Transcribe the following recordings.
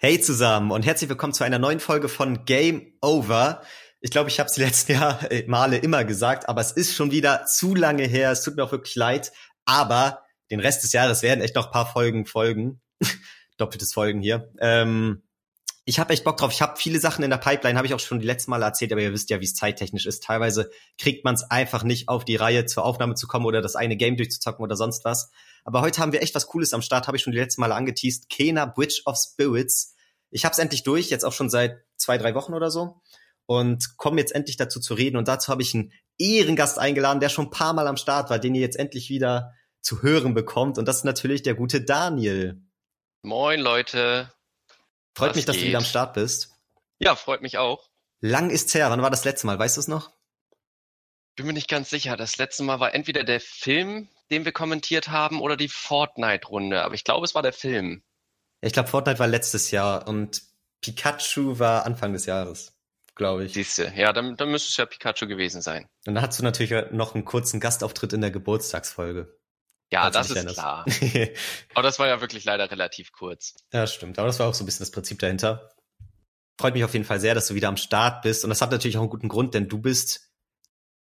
Hey zusammen und herzlich willkommen zu einer neuen Folge von Game Over. Ich glaube, ich habe es die letzten Jahr, äh, Male immer gesagt, aber es ist schon wieder zu lange her. Es tut mir auch wirklich leid. Aber den Rest des Jahres werden echt noch ein paar Folgen folgen. Doppeltes Folgen hier. Ähm, ich habe echt Bock drauf. Ich habe viele Sachen in der Pipeline, habe ich auch schon die letzten Male erzählt, aber ihr wisst ja, wie es zeittechnisch ist. Teilweise kriegt man es einfach nicht auf die Reihe, zur Aufnahme zu kommen oder das eine Game durchzuzocken oder sonst was. Aber heute haben wir echt was Cooles am Start, habe ich schon die letzten Male angeteased. Kena Bridge of Spirits. Ich habe es endlich durch, jetzt auch schon seit zwei, drei Wochen oder so. Und komme jetzt endlich dazu zu reden. Und dazu habe ich einen Ehrengast eingeladen, der schon ein paar Mal am Start war, den ihr jetzt endlich wieder zu hören bekommt. Und das ist natürlich der gute Daniel. Moin, Leute. Freut Was mich, dass geht? du wieder am Start bist. Ja, freut mich auch. Lang ist's her. Wann war das letzte Mal? Weißt du es noch? Bin mir nicht ganz sicher. Das letzte Mal war entweder der Film, den wir kommentiert haben, oder die Fortnite-Runde. Aber ich glaube, es war der Film. Ich glaube, Fortnite war letztes Jahr und Pikachu war Anfang des Jahres, glaube ich. Siehste, ja, dann, dann müsste es ja Pikachu gewesen sein. Und dann hast du natürlich noch einen kurzen Gastauftritt in der Geburtstagsfolge. Ja, das ist klar. aber das war ja wirklich leider relativ kurz. Ja, stimmt. Aber das war auch so ein bisschen das Prinzip dahinter. Freut mich auf jeden Fall sehr, dass du wieder am Start bist. Und das hat natürlich auch einen guten Grund, denn du bist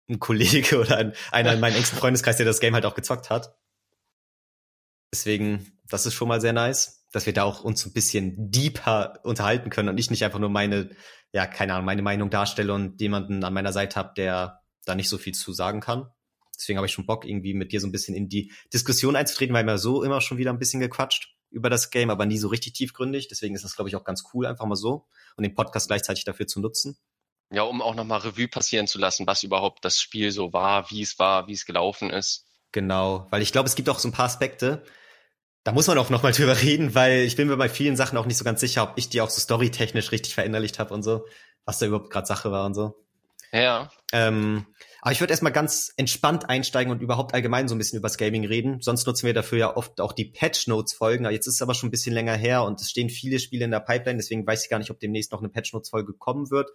ein Kollege oder ein, einer in meinem engsten Freundeskreis, der das Game halt auch gezockt hat. Deswegen, das ist schon mal sehr nice, dass wir da auch uns ein bisschen deeper unterhalten können und ich nicht einfach nur meine, ja, keine Ahnung, meine Meinung darstelle und jemanden an meiner Seite habe, der da nicht so viel zu sagen kann. Deswegen habe ich schon Bock, irgendwie mit dir so ein bisschen in die Diskussion einzutreten, weil wir so immer schon wieder ein bisschen gequatscht über das Game, aber nie so richtig tiefgründig. Deswegen ist das, glaube ich, auch ganz cool, einfach mal so und den Podcast gleichzeitig dafür zu nutzen. Ja, um auch nochmal Revue passieren zu lassen, was überhaupt das Spiel so war, wie es war, wie es gelaufen ist. Genau, weil ich glaube, es gibt auch so ein paar Aspekte, da muss man auch nochmal drüber reden, weil ich bin mir bei vielen Sachen auch nicht so ganz sicher, ob ich die auch so storytechnisch richtig verinnerlicht habe und so, was da überhaupt gerade Sache war und so. Ja. Ähm, aber ich würde erstmal ganz entspannt einsteigen und überhaupt allgemein so ein bisschen übers Gaming reden. Sonst nutzen wir dafür ja oft auch die Patch Notes Folgen. Jetzt ist es aber schon ein bisschen länger her und es stehen viele Spiele in der Pipeline, deswegen weiß ich gar nicht, ob demnächst noch eine Patch Notes Folge kommen wird.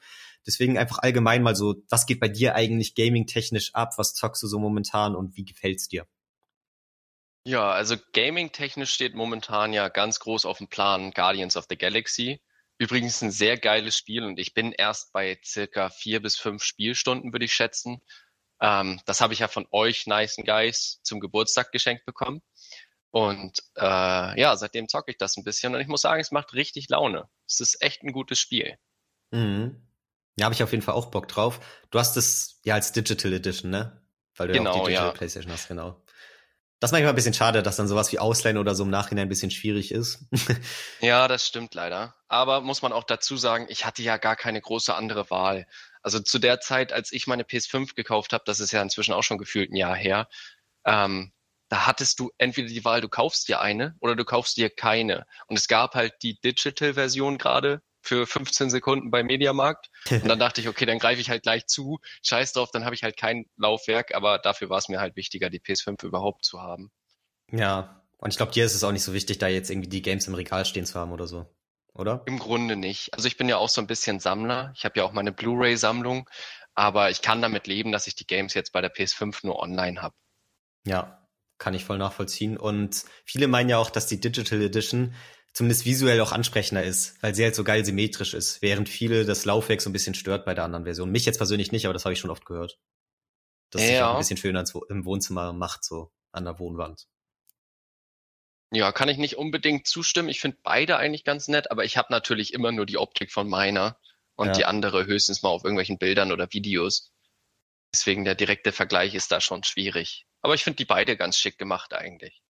Deswegen einfach allgemein mal so, was geht bei dir eigentlich gaming technisch ab? Was zockst du so momentan und wie gefällt's dir? Ja, also gaming technisch steht momentan ja ganz groß auf dem Plan Guardians of the Galaxy. Übrigens ein sehr geiles Spiel und ich bin erst bei circa vier bis fünf Spielstunden, würde ich schätzen. Ähm, das habe ich ja von euch, Nice Guys, zum Geburtstag geschenkt bekommen. Und äh, ja, seitdem zocke ich das ein bisschen und ich muss sagen, es macht richtig Laune. Es ist echt ein gutes Spiel. Mhm. Ja, habe ich auf jeden Fall auch Bock drauf. Du hast es ja als Digital Edition, ne? Weil du genau, ja auch die Digital ja. PlayStation hast, genau. Das ist manchmal ein bisschen schade, dass dann sowas wie Ausleihen oder so im Nachhinein ein bisschen schwierig ist. ja, das stimmt leider. Aber muss man auch dazu sagen, ich hatte ja gar keine große andere Wahl. Also zu der Zeit, als ich meine PS5 gekauft habe, das ist ja inzwischen auch schon gefühlt ein Jahr her, ähm, da hattest du entweder die Wahl, du kaufst dir eine oder du kaufst dir keine. Und es gab halt die Digital-Version gerade für 15 Sekunden bei Mediamarkt. Und dann dachte ich, okay, dann greife ich halt gleich zu. Scheiß drauf, dann habe ich halt kein Laufwerk, aber dafür war es mir halt wichtiger, die PS5 überhaupt zu haben. Ja, und ich glaube, dir ist es auch nicht so wichtig, da jetzt irgendwie die Games im Regal stehen zu haben oder so, oder? Im Grunde nicht. Also ich bin ja auch so ein bisschen Sammler. Ich habe ja auch meine Blu-ray-Sammlung, aber ich kann damit leben, dass ich die Games jetzt bei der PS5 nur online habe. Ja, kann ich voll nachvollziehen. Und viele meinen ja auch, dass die Digital Edition zumindest visuell auch ansprechender ist, weil sie halt so geil symmetrisch ist, während viele das Laufwerk so ein bisschen stört bei der anderen Version. Mich jetzt persönlich nicht, aber das habe ich schon oft gehört. Dass es ja. sich auch ein bisschen schöner im Wohnzimmer macht, so an der Wohnwand. Ja, kann ich nicht unbedingt zustimmen. Ich finde beide eigentlich ganz nett, aber ich habe natürlich immer nur die Optik von meiner und ja. die andere höchstens mal auf irgendwelchen Bildern oder Videos. Deswegen der direkte Vergleich ist da schon schwierig. Aber ich finde die beide ganz schick gemacht eigentlich.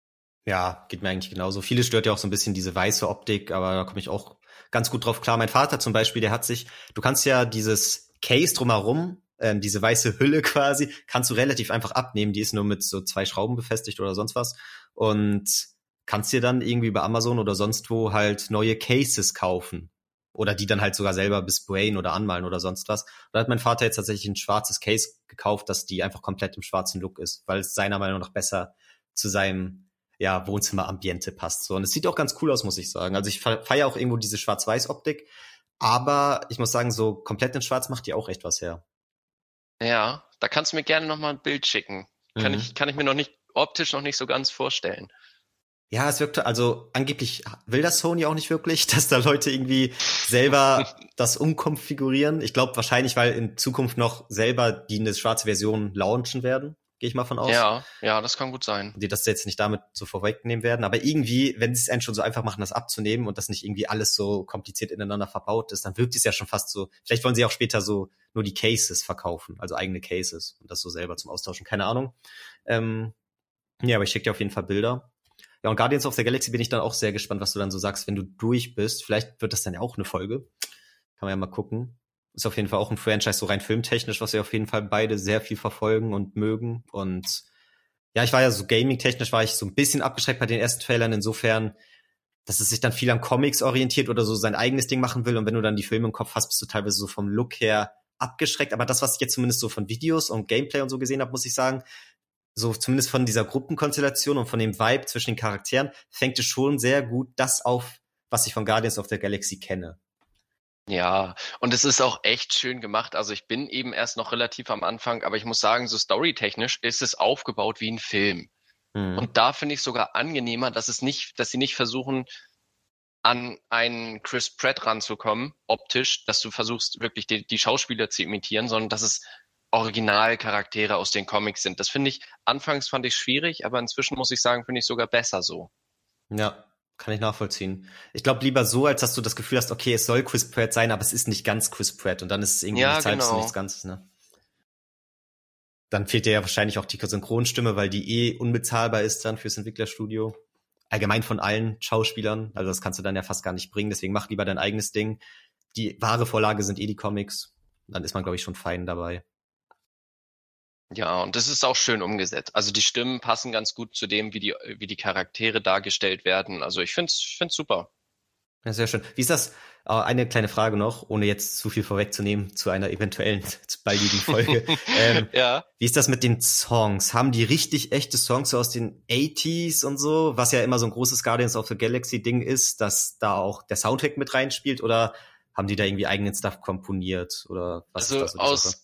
Ja, geht mir eigentlich genauso. Viele stört ja auch so ein bisschen diese weiße Optik, aber da komme ich auch ganz gut drauf klar. Mein Vater zum Beispiel, der hat sich, du kannst ja dieses Case drumherum, ähm, diese weiße Hülle quasi, kannst du relativ einfach abnehmen. Die ist nur mit so zwei Schrauben befestigt oder sonst was. Und kannst dir dann irgendwie bei Amazon oder sonst wo halt neue Cases kaufen. Oder die dann halt sogar selber besprayen oder anmalen oder sonst was. Da hat mein Vater jetzt tatsächlich ein schwarzes Case gekauft, dass die einfach komplett im schwarzen Look ist, weil es seiner Meinung nach besser zu seinem ja, Wohnzimmerambiente passt. So. Und es sieht auch ganz cool aus, muss ich sagen. Also ich feiere auch irgendwo diese Schwarz-Weiß-Optik, aber ich muss sagen, so komplett in Schwarz macht die auch echt was her. Ja, da kannst du mir gerne nochmal ein Bild schicken. Kann, mhm. ich, kann ich mir noch nicht optisch noch nicht so ganz vorstellen. Ja, es wirkte, also angeblich will das Sony auch nicht wirklich, dass da Leute irgendwie selber das umkonfigurieren. Ich glaube wahrscheinlich, weil in Zukunft noch selber die eine schwarze Version launchen werden. Gehe ich mal von aus. Ja, ja, das kann gut sein. Die das jetzt nicht damit so vorwegnehmen werden. Aber irgendwie, wenn sie es einen schon so einfach machen, das abzunehmen und das nicht irgendwie alles so kompliziert ineinander verbaut ist, dann wirkt es ja schon fast so. Vielleicht wollen sie auch später so nur die Cases verkaufen, also eigene Cases und das so selber zum Austauschen. Keine Ahnung. Ähm, ja, aber ich schicke dir auf jeden Fall Bilder. Ja, und Guardians of the Galaxy bin ich dann auch sehr gespannt, was du dann so sagst, wenn du durch bist. Vielleicht wird das dann ja auch eine Folge. Kann man ja mal gucken. Ist auf jeden Fall auch ein Franchise, so rein filmtechnisch, was wir auf jeden Fall beide sehr viel verfolgen und mögen. Und ja, ich war ja so gaming-technisch, war ich so ein bisschen abgeschreckt bei den ersten Trailern. Insofern, dass es sich dann viel an Comics orientiert oder so sein eigenes Ding machen will. Und wenn du dann die Filme im Kopf hast, bist du teilweise so vom Look her abgeschreckt. Aber das, was ich jetzt zumindest so von Videos und Gameplay und so gesehen habe, muss ich sagen, so zumindest von dieser Gruppenkonstellation und von dem Vibe zwischen den Charakteren, fängt es schon sehr gut das auf, was ich von Guardians of the Galaxy kenne. Ja, und es ist auch echt schön gemacht. Also ich bin eben erst noch relativ am Anfang, aber ich muss sagen, so storytechnisch ist es aufgebaut wie ein Film. Mhm. Und da finde ich sogar angenehmer, dass es nicht, dass sie nicht versuchen, an einen Chris Pratt ranzukommen, optisch, dass du versuchst, wirklich die, die Schauspieler zu imitieren, sondern dass es Originalcharaktere aus den Comics sind. Das finde ich, anfangs fand ich schwierig, aber inzwischen muss ich sagen, finde ich sogar besser so. Ja, kann ich nachvollziehen. Ich glaube lieber so, als dass du das Gefühl hast, okay, es soll Chris Pratt sein, aber es ist nicht ganz Chris Pratt und dann ist es irgendwie ja, nichts genau. halbes nichts Ganzes, ne? Dann fehlt dir ja wahrscheinlich auch die Synchronstimme, weil die eh unbezahlbar ist dann fürs Entwicklerstudio. Allgemein von allen Schauspielern. Also das kannst du dann ja fast gar nicht bringen. Deswegen mach lieber dein eigenes Ding. Die wahre Vorlage sind eh die Comics. Dann ist man, glaube ich, schon fein dabei. Ja, und das ist auch schön umgesetzt. Also die Stimmen passen ganz gut zu dem, wie die, wie die Charaktere dargestellt werden. Also ich finde es ich find's super. Ja, sehr schön. Wie ist das? Äh, eine kleine Frage noch, ohne jetzt zu viel vorwegzunehmen zu einer eventuellen baldigen Folge. ähm, ja. Wie ist das mit den Songs? Haben die richtig echte Songs so aus den 80s und so, was ja immer so ein großes Guardians of the Galaxy Ding ist, dass da auch der Soundtrack mit reinspielt oder haben die da irgendwie eigenen Stuff komponiert oder was also ist das? So aus,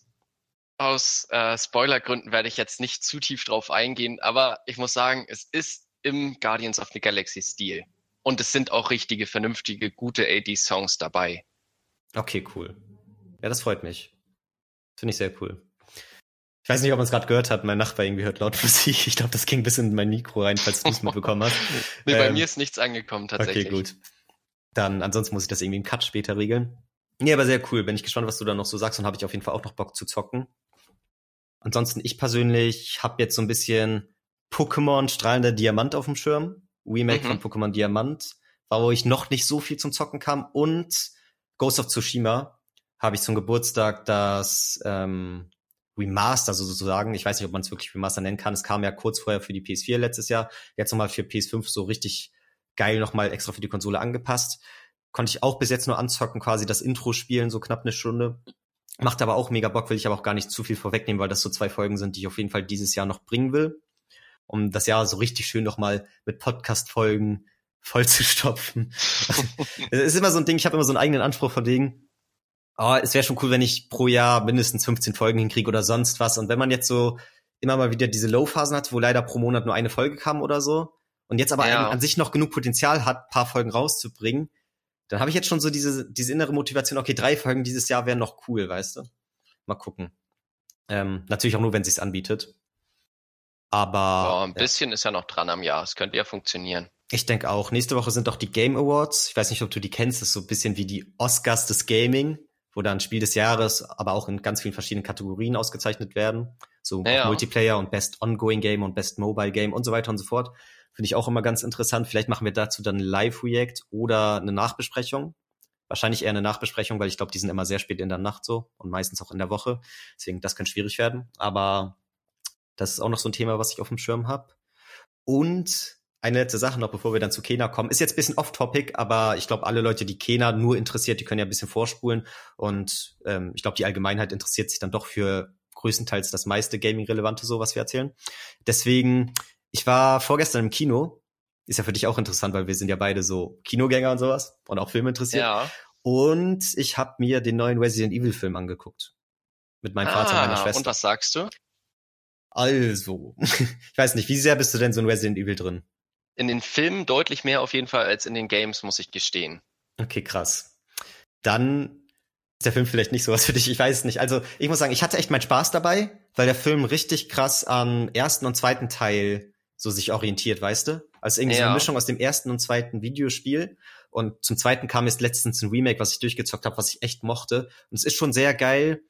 aus äh, Spoilergründen werde ich jetzt nicht zu tief drauf eingehen, aber ich muss sagen, es ist im Guardians of the Galaxy Stil. Und es sind auch richtige, vernünftige, gute 80s-Songs dabei. Okay, cool. Ja, das freut mich. Finde ich sehr cool. Ich weiß nicht, ob man es gerade gehört hat. Mein Nachbar irgendwie hört laut Musik. Ich glaube, das ging bis in mein Mikro rein, falls du es mitbekommen hast. nee, ähm, bei mir ist nichts angekommen tatsächlich. Okay, gut. Dann, ansonsten muss ich das irgendwie im Cut später regeln. Nee, aber sehr cool. Bin ich gespannt, was du da noch so sagst und habe ich auf jeden Fall auch noch Bock zu zocken. Ansonsten, ich persönlich habe jetzt so ein bisschen Pokémon strahlender Diamant auf dem Schirm. Remake mhm. von Pokémon Diamant, war, wo ich noch nicht so viel zum Zocken kam. Und Ghost of Tsushima habe ich zum Geburtstag das ähm, Remaster sozusagen. Ich weiß nicht, ob man es wirklich Remaster nennen kann. Es kam ja kurz vorher für die PS4 letztes Jahr. Jetzt nochmal für PS5 so richtig geil nochmal extra für die Konsole angepasst. Konnte ich auch bis jetzt nur anzocken, quasi das Intro spielen, so knapp eine Stunde. Macht aber auch mega Bock, will ich aber auch gar nicht zu viel vorwegnehmen, weil das so zwei Folgen sind, die ich auf jeden Fall dieses Jahr noch bringen will. Um das Jahr so richtig schön nochmal mit Podcast-Folgen voll zu stopfen. es ist immer so ein Ding, ich habe immer so einen eigenen Anspruch von wegen, oh, es wäre schon cool, wenn ich pro Jahr mindestens 15 Folgen hinkriege oder sonst was. Und wenn man jetzt so immer mal wieder diese Low-Phasen hat, wo leider pro Monat nur eine Folge kam oder so, und jetzt aber ja. an, an sich noch genug Potenzial hat, paar Folgen rauszubringen, dann habe ich jetzt schon so diese, diese innere Motivation, okay, drei Folgen dieses Jahr wären noch cool, weißt du? Mal gucken. Ähm, natürlich auch nur, wenn sich's anbietet. Aber. Oh, ein bisschen ja. ist ja noch dran am Jahr. Es könnte ja funktionieren. Ich denke auch. Nächste Woche sind doch die Game Awards. Ich weiß nicht, ob du die kennst. Das ist so ein bisschen wie die Oscars des Gaming, wo dann Spiel des Jahres, aber auch in ganz vielen verschiedenen Kategorien ausgezeichnet werden. So ja, Multiplayer und Best Ongoing Game und Best Mobile Game und so weiter und so fort. Finde ich auch immer ganz interessant. Vielleicht machen wir dazu dann ein Live-React oder eine Nachbesprechung. Wahrscheinlich eher eine Nachbesprechung, weil ich glaube, die sind immer sehr spät in der Nacht so und meistens auch in der Woche. Deswegen, das könnte schwierig werden. Aber das ist auch noch so ein Thema, was ich auf dem Schirm habe. Und eine letzte Sache noch, bevor wir dann zu Kena kommen. Ist jetzt ein bisschen off-topic, aber ich glaube, alle Leute, die Kena nur interessiert, die können ja ein bisschen vorspulen. Und ähm, ich glaube, die Allgemeinheit interessiert sich dann doch für größtenteils das meiste Gaming-Relevante, so was wir erzählen. Deswegen ich war vorgestern im Kino. Ist ja für dich auch interessant, weil wir sind ja beide so Kinogänger und sowas und auch Film interessiert. Ja. Und ich habe mir den neuen Resident Evil Film angeguckt. Mit meinem ah, Vater und meiner Schwester. Und was sagst du? Also, ich weiß nicht, wie sehr bist du denn so ein Resident Evil drin? in den Filmen deutlich mehr auf jeden Fall als in den Games, muss ich gestehen. Okay, krass. Dann ist der Film vielleicht nicht sowas für dich, ich weiß es nicht. Also ich muss sagen, ich hatte echt meinen Spaß dabei, weil der Film richtig krass am ersten und zweiten Teil so sich orientiert, weißt du? Also irgendwie ja. so eine Mischung aus dem ersten und zweiten Videospiel. Und zum zweiten kam jetzt letztens ein Remake, was ich durchgezockt habe, was ich echt mochte. Und es ist schon sehr geil,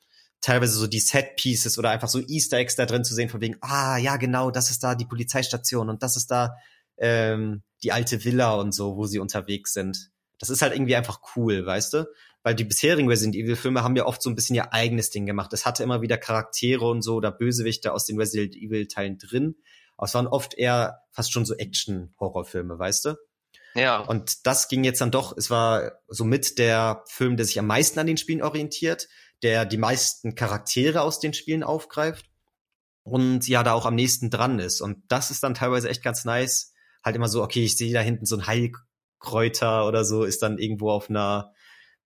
teilweise so die Set-Pieces oder einfach so Easter Eggs da drin zu sehen, von wegen, ah, ja, genau, das ist da die Polizeistation und das ist da ähm, die alte Villa und so, wo sie unterwegs sind. Das ist halt irgendwie einfach cool, weißt du? Weil die bisherigen Resident Evil Filme haben ja oft so ein bisschen ihr eigenes Ding gemacht. Es hatte immer wieder Charaktere und so oder Bösewichte aus den Resident Evil Teilen drin. Aber es waren oft eher fast schon so Action-Horrorfilme, weißt du? Ja. Und das ging jetzt dann doch, es war so mit der Film, der sich am meisten an den Spielen orientiert, der die meisten Charaktere aus den Spielen aufgreift und ja da auch am nächsten dran ist. Und das ist dann teilweise echt ganz nice. Halt immer so, okay, ich sehe da hinten so ein Heilkräuter oder so, ist dann irgendwo auf einer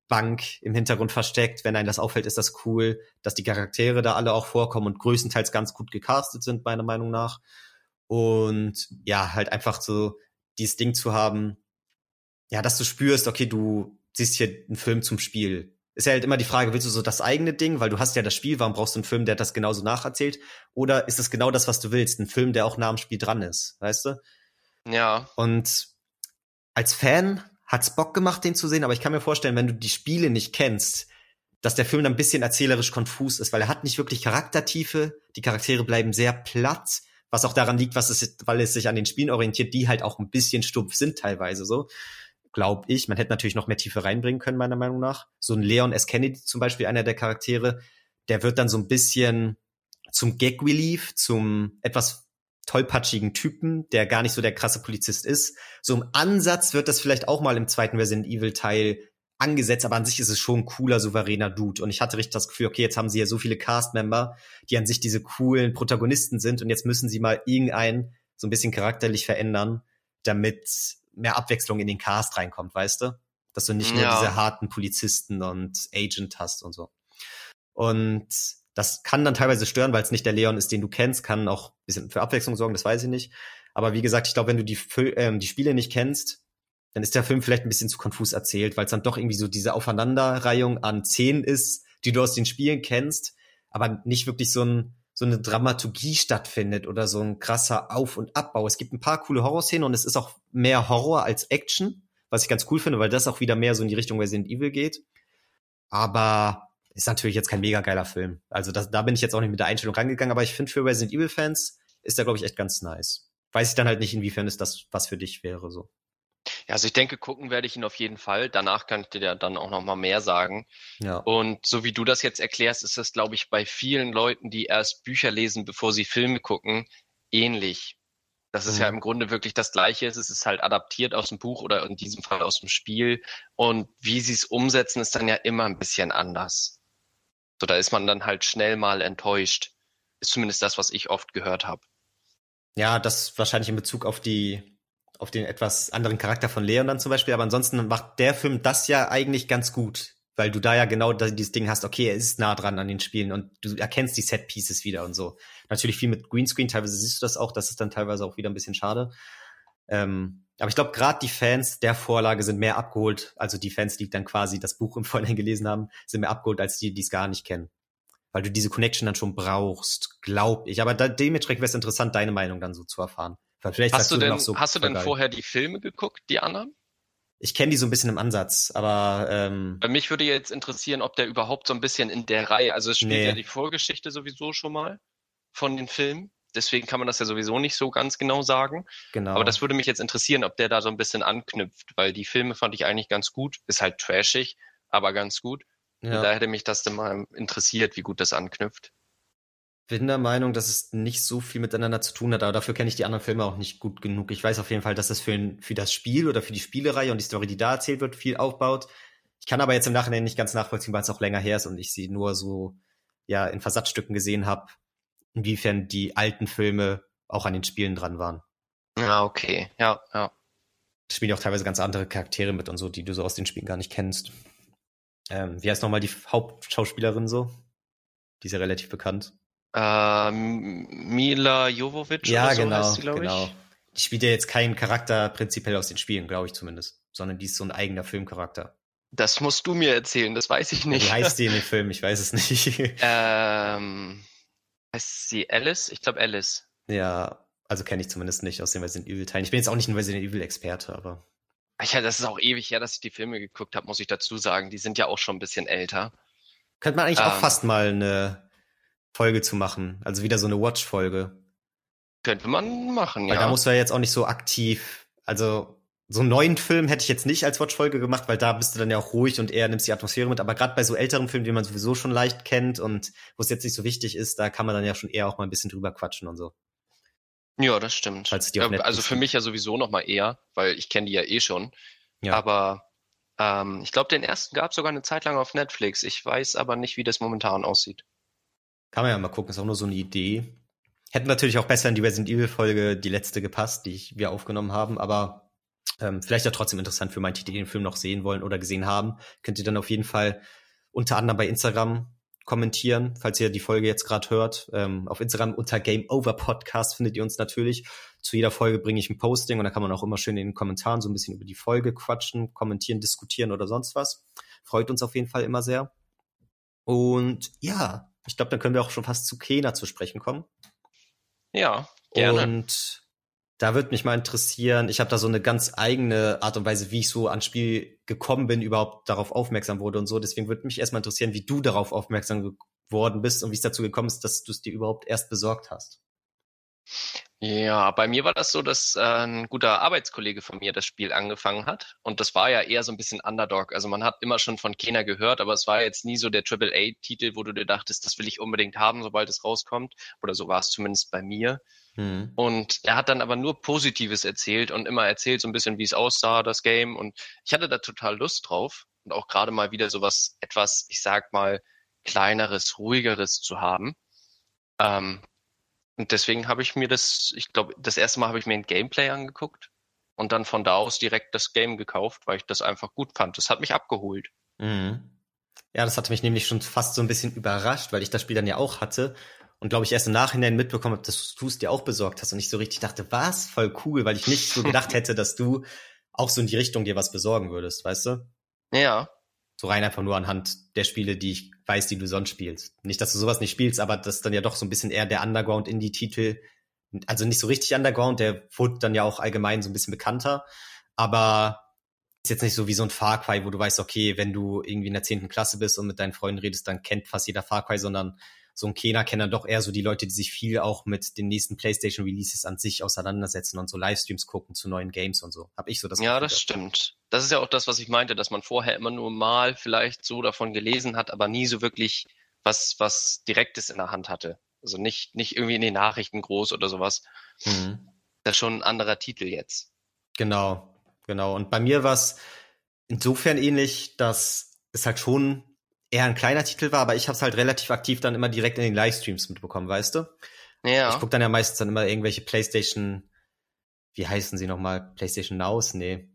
Bank im Hintergrund versteckt. Wenn einem das auffällt, ist das cool, dass die Charaktere da alle auch vorkommen und größtenteils ganz gut gecastet sind, meiner Meinung nach. Und ja, halt einfach so dieses Ding zu haben, ja, dass du spürst, okay, du siehst hier einen Film zum Spiel. Ist ja halt immer die Frage, willst du so das eigene Ding, weil du hast ja das Spiel, warum brauchst du einen Film, der das genauso nacherzählt? Oder ist das genau das, was du willst, ein Film, der auch nah am Spiel dran ist, weißt du? Ja. Und als Fan hat's Bock gemacht, den zu sehen, aber ich kann mir vorstellen, wenn du die Spiele nicht kennst, dass der Film dann ein bisschen erzählerisch konfus ist, weil er hat nicht wirklich Charaktertiefe, die Charaktere bleiben sehr platt, was auch daran liegt, was es, weil es sich an den Spielen orientiert, die halt auch ein bisschen stumpf sind teilweise so, glaube ich. Man hätte natürlich noch mehr Tiefe reinbringen können, meiner Meinung nach. So ein Leon S. Kennedy zum Beispiel, einer der Charaktere, der wird dann so ein bisschen zum Gag-Relief, zum etwas tollpatschigen Typen, der gar nicht so der krasse Polizist ist. So im Ansatz wird das vielleicht auch mal im zweiten Resident Evil Teil angesetzt, aber an sich ist es schon ein cooler, souveräner Dude. Und ich hatte richtig das Gefühl, okay, jetzt haben sie ja so viele Cast-Member, die an sich diese coolen Protagonisten sind und jetzt müssen sie mal irgendeinen so ein bisschen charakterlich verändern, damit mehr Abwechslung in den Cast reinkommt, weißt du? Dass du nicht ja. nur diese harten Polizisten und Agent hast und so. Und das kann dann teilweise stören, weil es nicht der Leon ist, den du kennst, kann auch ein bisschen für Abwechslung sorgen, das weiß ich nicht. Aber wie gesagt, ich glaube, wenn du die, äh, die Spiele nicht kennst, dann ist der Film vielleicht ein bisschen zu konfus erzählt, weil es dann doch irgendwie so diese Aufeinanderreihung an Szenen ist, die du aus den Spielen kennst, aber nicht wirklich so, ein, so eine Dramaturgie stattfindet oder so ein krasser Auf- und Abbau. Es gibt ein paar coole Horrorszenen und es ist auch mehr Horror als Action, was ich ganz cool finde, weil das auch wieder mehr so in die Richtung Resident Evil geht. Aber ist natürlich jetzt kein mega geiler Film. Also das, da bin ich jetzt auch nicht mit der Einstellung rangegangen, aber ich finde für Resident Evil Fans ist der glaube ich echt ganz nice. Weiß ich dann halt nicht, inwiefern ist das was für dich wäre so. Ja, also ich denke, gucken werde ich ihn auf jeden Fall. Danach kann ich dir ja dann auch noch mal mehr sagen. Ja. Und so wie du das jetzt erklärst, ist das, glaube ich, bei vielen Leuten, die erst Bücher lesen, bevor sie Filme gucken, ähnlich. Das ist mhm. ja im Grunde wirklich das Gleiche. Es ist halt adaptiert aus dem Buch oder in diesem Fall aus dem Spiel. Und wie sie es umsetzen, ist dann ja immer ein bisschen anders. So, da ist man dann halt schnell mal enttäuscht. Ist zumindest das, was ich oft gehört habe. Ja, das wahrscheinlich in Bezug auf die auf den etwas anderen Charakter von Leon dann zum Beispiel, aber ansonsten macht der Film das ja eigentlich ganz gut, weil du da ja genau dieses Ding hast, okay, er ist nah dran an den Spielen und du erkennst die Set Pieces wieder und so. Natürlich viel mit Greenscreen, teilweise siehst du das auch, das ist dann teilweise auch wieder ein bisschen schade. Ähm, aber ich glaube, gerade die Fans der Vorlage sind mehr abgeholt, also die Fans, die dann quasi das Buch im Vorhinein gelesen haben, sind mehr abgeholt als die, die es gar nicht kennen. Weil du diese Connection dann schon brauchst, glaub ich. Aber da, dementsprechend wäre es interessant, deine Meinung dann so zu erfahren. Vielleicht hast du denn, so hast du denn vorher die Filme geguckt, die anderen? Ich kenne die so ein bisschen im Ansatz, aber ähm, Bei mich würde jetzt interessieren, ob der überhaupt so ein bisschen in der Reihe, also es spielt nee. ja die Vorgeschichte sowieso schon mal von den Filmen. Deswegen kann man das ja sowieso nicht so ganz genau sagen. Genau. Aber das würde mich jetzt interessieren, ob der da so ein bisschen anknüpft, weil die Filme fand ich eigentlich ganz gut. Ist halt trashig, aber ganz gut. Ja. da hätte mich das dann mal interessiert, wie gut das anknüpft bin der Meinung, dass es nicht so viel miteinander zu tun hat, aber dafür kenne ich die anderen Filme auch nicht gut genug. Ich weiß auf jeden Fall, dass das für, ein, für das Spiel oder für die Spielereihe und die Story, die da erzählt wird, viel aufbaut. Ich kann aber jetzt im Nachhinein nicht ganz nachvollziehen, weil es auch länger her ist und ich sie nur so ja in Versatzstücken gesehen habe, inwiefern die alten Filme auch an den Spielen dran waren. Ja, okay. Ja, ja. Da spielen auch teilweise ganz andere Charaktere mit und so, die du so aus den Spielen gar nicht kennst. Ähm, wie heißt nochmal die Hauptschauspielerin so? Die ist ja relativ bekannt. Ähm, Mila Jovovic ja, oder so genau, heißt sie, glaube genau. ich. die spielt ja jetzt keinen Charakter prinzipiell aus den Spielen, glaube ich zumindest, sondern die ist so ein eigener Filmcharakter. Das musst du mir erzählen, das weiß ich nicht. Wie heißt die in dem Film? Ich weiß es nicht. ähm, heißt sie Alice? Ich glaube Alice. Ja, also kenne ich zumindest nicht aus den Resident Evil Teilen. Ich bin jetzt auch nicht ein Resident Evil Experte, aber. Ja, das ist auch ewig her, dass ich die Filme geguckt habe, muss ich dazu sagen. Die sind ja auch schon ein bisschen älter. Könnte man eigentlich ähm, auch fast mal eine Folge zu machen. Also wieder so eine Watch-Folge. Könnte man machen, weil ja. Da muss man jetzt auch nicht so aktiv, also so einen neuen Film hätte ich jetzt nicht als Watch-Folge gemacht, weil da bist du dann ja auch ruhig und eher nimmst die Atmosphäre mit. Aber gerade bei so älteren Filmen, die man sowieso schon leicht kennt und wo es jetzt nicht so wichtig ist, da kann man dann ja schon eher auch mal ein bisschen drüber quatschen und so. Ja, das stimmt. Ja, auf also für mich ja sowieso noch mal eher, weil ich kenne die ja eh schon. Ja. Aber ähm, ich glaube, den ersten gab es sogar eine Zeit lang auf Netflix. Ich weiß aber nicht, wie das momentan aussieht. Kann man ja mal gucken, ist auch nur so eine Idee. Hätten natürlich auch besser in die Resident Evil Folge die letzte gepasst, die ich, wir aufgenommen haben, aber ähm, vielleicht ja trotzdem interessant für manche, die den Film noch sehen wollen oder gesehen haben, könnt ihr dann auf jeden Fall unter anderem bei Instagram kommentieren, falls ihr die Folge jetzt gerade hört. Ähm, auf Instagram unter Game Over Podcast findet ihr uns natürlich. Zu jeder Folge bringe ich ein Posting und da kann man auch immer schön in den Kommentaren so ein bisschen über die Folge quatschen, kommentieren, diskutieren oder sonst was. Freut uns auf jeden Fall immer sehr. Und ja, ich glaube, dann können wir auch schon fast zu Kena zu sprechen kommen. Ja, gerne. Und da würde mich mal interessieren, ich habe da so eine ganz eigene Art und Weise, wie ich so ans Spiel gekommen bin, überhaupt darauf aufmerksam wurde und so. Deswegen würde mich erstmal interessieren, wie du darauf aufmerksam geworden bist und wie es dazu gekommen ist, dass du es dir überhaupt erst besorgt hast. Ja, bei mir war das so, dass äh, ein guter Arbeitskollege von mir das Spiel angefangen hat. Und das war ja eher so ein bisschen Underdog. Also man hat immer schon von Kena gehört, aber es war jetzt nie so der AAA-Titel, wo du dir dachtest, das will ich unbedingt haben, sobald es rauskommt. Oder so war es zumindest bei mir. Mhm. Und er hat dann aber nur Positives erzählt und immer erzählt so ein bisschen, wie es aussah, das Game. Und ich hatte da total Lust drauf. Und auch gerade mal wieder sowas etwas, ich sag mal, kleineres, ruhigeres zu haben. Ähm, und deswegen habe ich mir das, ich glaube, das erste Mal habe ich mir ein Gameplay angeguckt und dann von da aus direkt das Game gekauft, weil ich das einfach gut fand. Das hat mich abgeholt. Mhm. Ja, das hatte mich nämlich schon fast so ein bisschen überrascht, weil ich das Spiel dann ja auch hatte und glaube ich erst im Nachhinein mitbekommen habe, dass du es dir auch besorgt hast und ich so richtig dachte, was, voll cool, weil ich nicht so gedacht hätte, dass du auch so in die Richtung dir was besorgen würdest, weißt du? Ja. So rein einfach nur anhand der Spiele, die ich weiß, die du sonst spielst. Nicht, dass du sowas nicht spielst, aber das ist dann ja doch so ein bisschen eher der Underground-Indie-Titel. Also nicht so richtig Underground, der wurde dann ja auch allgemein so ein bisschen bekannter. Aber ist jetzt nicht so wie so ein Far Cry, wo du weißt, okay, wenn du irgendwie in der zehnten Klasse bist und mit deinen Freunden redest, dann kennt fast jeder Far Cry, sondern so ein Kena kennen dann doch eher so die Leute, die sich viel auch mit den nächsten PlayStation Releases an sich auseinandersetzen und so Livestreams gucken zu neuen Games und so. Hab ich so das Ja, das stimmt. Das ist ja auch das, was ich meinte, dass man vorher immer nur mal vielleicht so davon gelesen hat, aber nie so wirklich was, was Direktes in der Hand hatte. Also nicht, nicht irgendwie in den Nachrichten groß oder sowas. Mhm. Das ist schon ein anderer Titel jetzt. Genau, genau. Und bei mir war es insofern ähnlich, dass es halt schon eher ein kleiner Titel war, aber ich habe es halt relativ aktiv dann immer direkt in den Livestreams mitbekommen, weißt du? Ja. Ich guck dann ja meistens dann immer irgendwelche PlayStation, wie heißen sie nochmal? PlayStation Nows? Nee.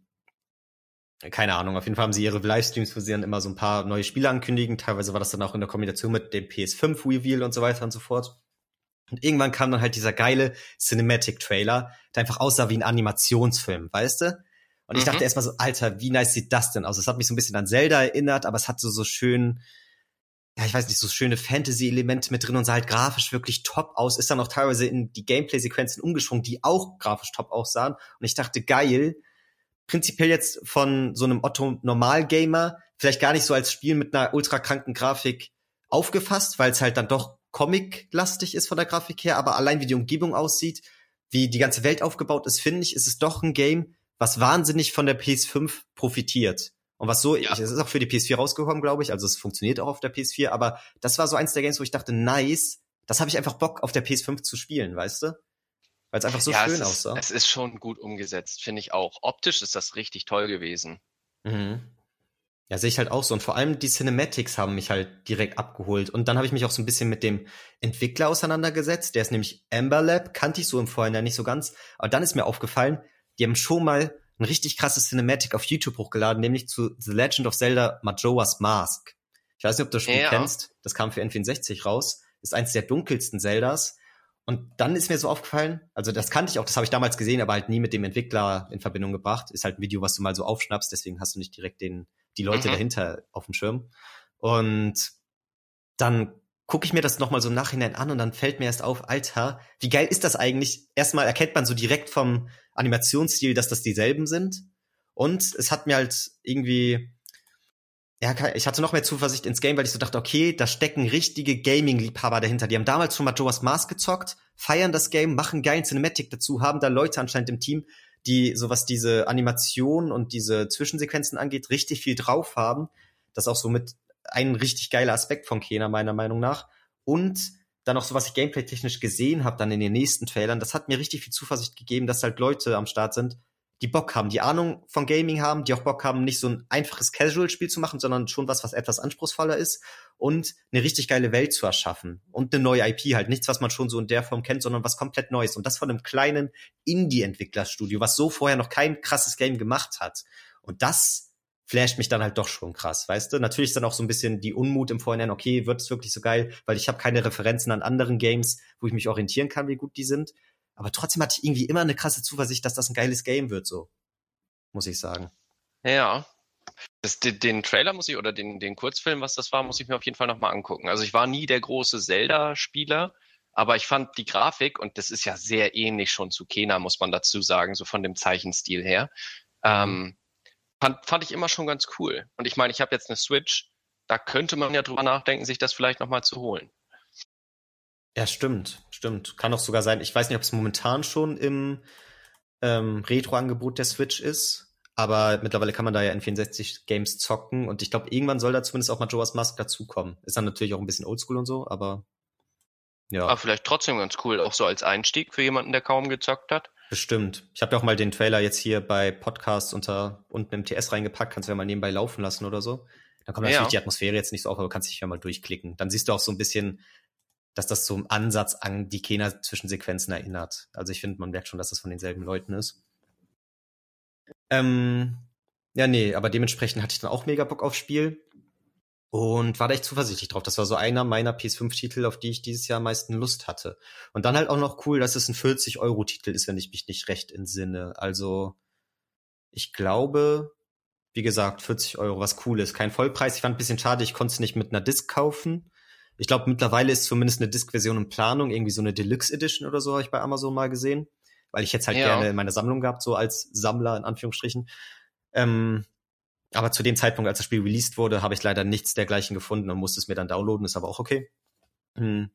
Keine Ahnung. Auf jeden Fall haben sie ihre Livestreams, wo sie dann immer so ein paar neue Spiele ankündigen. Teilweise war das dann auch in der Kombination mit dem PS5 Reveal und so weiter und so fort. Und irgendwann kam dann halt dieser geile Cinematic Trailer, der einfach aussah wie ein Animationsfilm, weißt du? Und ich mhm. dachte erstmal so, Alter, wie nice sieht das denn aus? Es hat mich so ein bisschen an Zelda erinnert, aber es hat so, so schön, ja, ich weiß nicht, so schöne Fantasy-Elemente mit drin und sah halt grafisch wirklich top aus. Ist dann auch teilweise in die Gameplay-Sequenzen umgeschwungen, die auch grafisch top aussahen. Und ich dachte, geil, prinzipiell jetzt von so einem Otto-Normal-Gamer vielleicht gar nicht so als Spiel mit einer ultra kranken Grafik aufgefasst, weil es halt dann doch Comic-lastig ist von der Grafik her, aber allein wie die Umgebung aussieht, wie die ganze Welt aufgebaut ist, finde ich, ist es doch ein Game, was wahnsinnig von der PS5 profitiert. Und was so, ja. es ist auch für die PS4 rausgekommen, glaube ich, also es funktioniert auch auf der PS4, aber das war so eins der Games, wo ich dachte, nice, das habe ich einfach Bock auf der PS5 zu spielen, weißt du? Weil es einfach so ja, schön aussah. Es ist schon gut umgesetzt, finde ich auch. Optisch ist das richtig toll gewesen. Mhm. Ja, sehe ich halt auch so. Und vor allem die Cinematics haben mich halt direkt abgeholt. Und dann habe ich mich auch so ein bisschen mit dem Entwickler auseinandergesetzt. Der ist nämlich Amber Lab, kannte ich so im Vorhinein nicht so ganz. Aber dann ist mir aufgefallen, die haben schon mal ein richtig krasses Cinematic auf YouTube hochgeladen, nämlich zu The Legend of Zelda Majora's Mask. Ich weiß nicht, ob du das Spiel ja. kennst. Das kam für N64 raus. Ist eins der dunkelsten Zeldas. Und dann ist mir so aufgefallen, also das kannte ich auch, das habe ich damals gesehen, aber halt nie mit dem Entwickler in Verbindung gebracht. Ist halt ein Video, was du mal so aufschnappst, deswegen hast du nicht direkt den, die Leute mhm. dahinter auf dem Schirm. Und dann gucke ich mir das nochmal so im Nachhinein an und dann fällt mir erst auf, Alter, wie geil ist das eigentlich? Erstmal erkennt man so direkt vom Animationsstil, dass das dieselben sind. Und es hat mir halt irgendwie, ja, ich hatte noch mehr Zuversicht ins Game, weil ich so dachte, okay, da stecken richtige Gaming-Liebhaber dahinter. Die haben damals schon mal Joas Mars gezockt, feiern das Game, machen geilen Cinematic dazu, haben da Leute anscheinend im Team, die sowas diese Animation und diese Zwischensequenzen angeht, richtig viel drauf haben. Das auch so mit ein richtig geiler Aspekt von Kena, meiner Meinung nach. Und dann auch so, was ich gameplay-technisch gesehen habe, dann in den nächsten Trailern, das hat mir richtig viel Zuversicht gegeben, dass halt Leute am Start sind, die Bock haben, die Ahnung von Gaming haben, die auch Bock haben, nicht so ein einfaches Casual-Spiel zu machen, sondern schon was, was etwas anspruchsvoller ist und eine richtig geile Welt zu erschaffen und eine neue IP halt. Nichts, was man schon so in der Form kennt, sondern was komplett Neues. Und das von einem kleinen Indie-Entwicklerstudio, was so vorher noch kein krasses Game gemacht hat. Und das flasht mich dann halt doch schon krass, weißt du? Natürlich ist dann auch so ein bisschen die Unmut im Vorhinein, okay, wird es wirklich so geil, weil ich habe keine Referenzen an anderen Games, wo ich mich orientieren kann, wie gut die sind. Aber trotzdem hatte ich irgendwie immer eine krasse Zuversicht, dass das ein geiles Game wird, so. Muss ich sagen. Ja. Das, den, den, Trailer muss ich, oder den, den Kurzfilm, was das war, muss ich mir auf jeden Fall nochmal angucken. Also ich war nie der große Zelda-Spieler, aber ich fand die Grafik, und das ist ja sehr ähnlich schon zu Kena, muss man dazu sagen, so von dem Zeichenstil her. Ähm, fand, fand ich immer schon ganz cool. Und ich meine, ich habe jetzt eine Switch, da könnte man ja drüber nachdenken, sich das vielleicht nochmal zu holen. Ja, stimmt, stimmt. Kann auch sogar sein. Ich weiß nicht, ob es momentan schon im ähm, Retro-Angebot der Switch ist, aber mittlerweile kann man da ja in 64 Games zocken und ich glaube, irgendwann soll da zumindest auch mal Joas Mask dazukommen. Ist dann natürlich auch ein bisschen oldschool und so, aber ja. Aber vielleicht trotzdem ganz cool, auch so als Einstieg für jemanden, der kaum gezockt hat. Bestimmt. Ich habe ja auch mal den Trailer jetzt hier bei Podcasts unter unten im TS reingepackt, kannst du ja mal nebenbei laufen lassen oder so. Dann kommt natürlich ja. die Atmosphäre jetzt nicht so auf, aber kannst dich ja mal durchklicken. Dann siehst du auch so ein bisschen, dass das so im Ansatz an die Kena-Zwischensequenzen erinnert. Also ich finde, man merkt schon, dass das von denselben Leuten ist. Ähm, ja, nee, aber dementsprechend hatte ich dann auch mega Bock aufs Spiel und war da echt zuversichtlich drauf. Das war so einer meiner PS5-Titel, auf die ich dieses Jahr am meisten Lust hatte. Und dann halt auch noch cool, dass es ein 40-Euro-Titel ist, wenn ich mich nicht recht entsinne. Also, ich glaube, wie gesagt, 40 Euro, was cool ist. Kein Vollpreis. Ich fand ein bisschen schade, ich konnte es nicht mit einer Disc kaufen. Ich glaube, mittlerweile ist zumindest eine Disc-Version in Planung, irgendwie so eine Deluxe Edition oder so, habe ich bei Amazon mal gesehen. Weil ich jetzt halt ja. gerne in meiner Sammlung gehabt, so als Sammler in Anführungsstrichen. Ähm, aber zu dem Zeitpunkt, als das Spiel released wurde, habe ich leider nichts dergleichen gefunden und musste es mir dann downloaden, ist aber auch okay. Hm.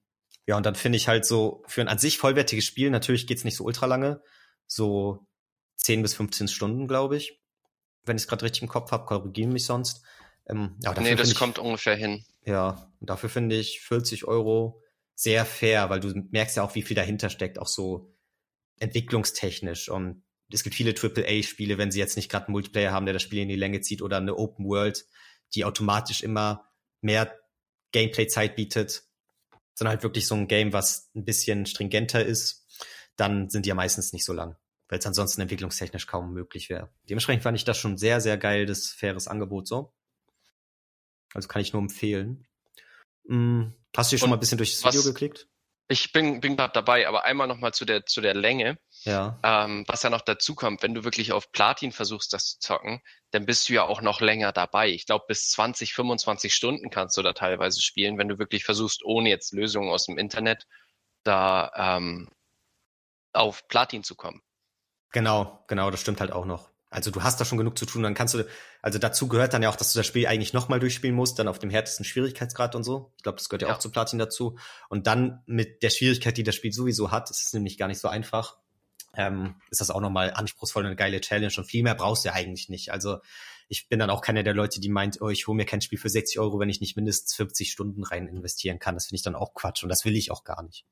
Ja, und dann finde ich halt so, für ein an sich vollwertiges Spiel, natürlich geht's nicht so ultra lange, so 10 bis 15 Stunden, glaube ich. Wenn ich es gerade richtig im Kopf habe, korrigieren mich sonst. Ähm, ja, nee, das ich, kommt ungefähr hin. Ja, und dafür finde ich 40 Euro sehr fair, weil du merkst ja auch, wie viel dahinter steckt, auch so entwicklungstechnisch. Und es gibt viele AAA-Spiele, wenn sie jetzt nicht gerade einen Multiplayer haben, der das Spiel in die Länge zieht oder eine Open World, die automatisch immer mehr Gameplay-Zeit bietet, sondern halt wirklich so ein Game, was ein bisschen stringenter ist, dann sind die ja meistens nicht so lang, weil es ansonsten entwicklungstechnisch kaum möglich wäre. Dementsprechend fand ich das schon sehr, sehr geil, das faires Angebot so. Also kann ich nur empfehlen. Hm, hast du schon mal ein bisschen durch das Video geklickt? Ich bin, bin gerade dabei, aber einmal nochmal zu der, zu der Länge. Ja. Ähm, was ja noch dazu kommt, wenn du wirklich auf Platin versuchst, das zu zocken, dann bist du ja auch noch länger dabei. Ich glaube, bis 20, 25 Stunden kannst du da teilweise spielen, wenn du wirklich versuchst, ohne jetzt Lösungen aus dem Internet da ähm, auf Platin zu kommen. Genau, genau, das stimmt halt auch noch. Also du hast da schon genug zu tun, dann kannst du, also dazu gehört dann ja auch, dass du das Spiel eigentlich nochmal durchspielen musst, dann auf dem härtesten Schwierigkeitsgrad und so. Ich glaube, das gehört ja, ja, auch zu Platin dazu. Und dann mit der Schwierigkeit, die das Spiel sowieso hat, ist es nämlich gar nicht so einfach, ähm, ist das auch nochmal anspruchsvoll und eine geile Challenge und viel mehr brauchst du ja eigentlich nicht. Also ich bin dann auch keiner der Leute, die meint, oh, ich hole mir kein Spiel für 60 Euro, wenn ich nicht mindestens 50 Stunden rein investieren kann. Das finde ich dann auch Quatsch und das will ich auch gar nicht.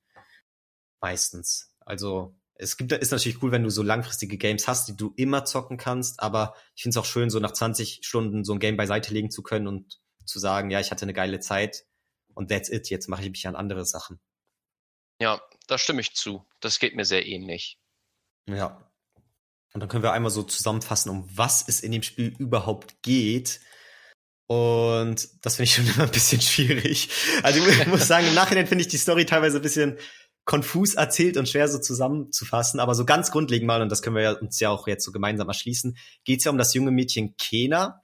Meistens. Also es gibt, ist natürlich cool, wenn du so langfristige Games hast, die du immer zocken kannst, aber ich finde es auch schön, so nach 20 Stunden so ein Game beiseite legen zu können und zu sagen, ja, ich hatte eine geile Zeit und that's it, jetzt mache ich mich an andere Sachen. Ja, da stimme ich zu. Das geht mir sehr ähnlich. Ja. Und dann können wir einmal so zusammenfassen, um was es in dem Spiel überhaupt geht. Und das finde ich schon immer ein bisschen schwierig. Also ich muss sagen, im Nachhinein finde ich die Story teilweise ein bisschen konfus erzählt und schwer so zusammenzufassen, aber so ganz grundlegend mal, und das können wir uns ja auch jetzt so gemeinsam erschließen, geht es ja um das junge Mädchen Kena.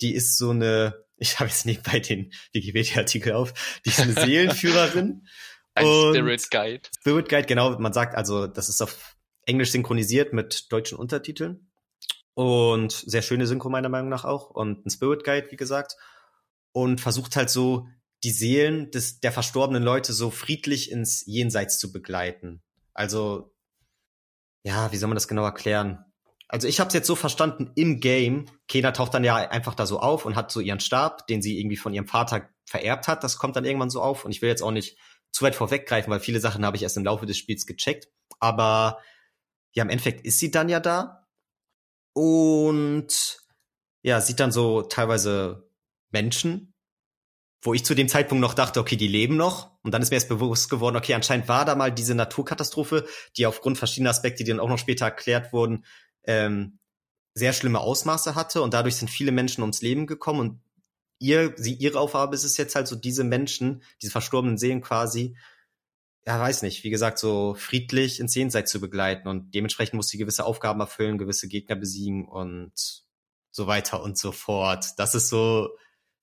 Die ist so eine, ich habe jetzt nebenbei den Wikipedia-Artikel auf, die ist eine Seelenführerin. Ein Spirit Guide. Spirit Guide, genau. Man sagt also, das ist auf Englisch synchronisiert mit deutschen Untertiteln. Und sehr schöne Synchro meiner Meinung nach auch. Und ein Spirit Guide, wie gesagt. Und versucht halt so die Seelen des, der verstorbenen Leute so friedlich ins Jenseits zu begleiten. Also, ja, wie soll man das genau erklären? Also ich habe es jetzt so verstanden im Game. Kena taucht dann ja einfach da so auf und hat so ihren Stab, den sie irgendwie von ihrem Vater vererbt hat. Das kommt dann irgendwann so auf. Und ich will jetzt auch nicht zu weit vorweggreifen, weil viele Sachen habe ich erst im Laufe des Spiels gecheckt. Aber ja, im Endeffekt ist sie dann ja da und ja, sieht dann so teilweise Menschen, wo ich zu dem Zeitpunkt noch dachte, okay, die leben noch. Und dann ist mir erst bewusst geworden, okay, anscheinend war da mal diese Naturkatastrophe, die aufgrund verschiedener Aspekte, die dann auch noch später erklärt wurden, ähm, sehr schlimme Ausmaße hatte. Und dadurch sind viele Menschen ums Leben gekommen. Und ihr, sie, ihre Aufgabe ist es jetzt halt so, diese Menschen, diese verstorbenen Seelen quasi, ja, weiß nicht, wie gesagt, so friedlich ins Jenseits zu begleiten. Und dementsprechend muss sie gewisse Aufgaben erfüllen, gewisse Gegner besiegen und so weiter und so fort. Das ist so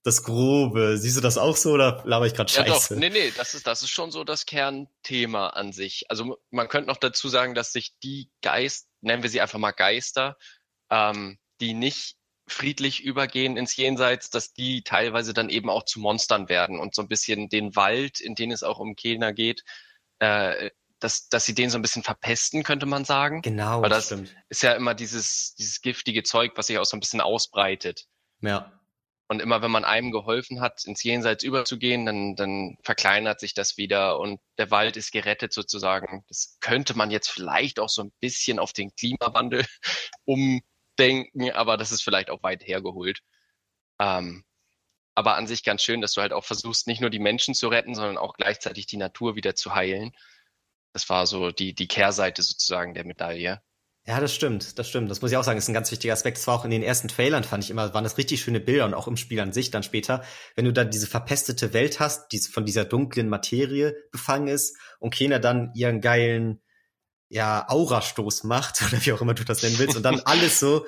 das Grobe. Siehst du das auch so oder laber ich gerade Scheiße? Ja, doch. Nee, nee, das ist, das ist schon so das Kernthema an sich. Also man könnte noch dazu sagen, dass sich die Geist, nennen wir sie einfach mal Geister, ähm, die nicht friedlich übergehen ins Jenseits, dass die teilweise dann eben auch zu Monstern werden und so ein bisschen den Wald, in den es auch um Kena geht, äh, dass, dass sie den so ein bisschen verpesten, könnte man sagen. Genau, Weil das stimmt. ist ja immer dieses, dieses giftige Zeug, was sich auch so ein bisschen ausbreitet. Ja. Und immer wenn man einem geholfen hat, ins Jenseits überzugehen, dann, dann verkleinert sich das wieder und der Wald ist gerettet sozusagen. Das könnte man jetzt vielleicht auch so ein bisschen auf den Klimawandel um denken, aber das ist vielleicht auch weit hergeholt. Ähm, aber an sich ganz schön, dass du halt auch versuchst, nicht nur die Menschen zu retten, sondern auch gleichzeitig die Natur wieder zu heilen. Das war so die, die Kehrseite sozusagen der Medaille. Ja, das stimmt, das stimmt. Das muss ich auch sagen, das ist ein ganz wichtiger Aspekt. Das war auch in den ersten Trailern, fand ich immer, waren das richtig schöne Bilder und auch im Spiel an sich dann später, wenn du da diese verpestete Welt hast, die von dieser dunklen Materie befangen ist und Kena dann ihren geilen ja, Aurastoß macht, oder wie auch immer du das nennen willst, und dann alles so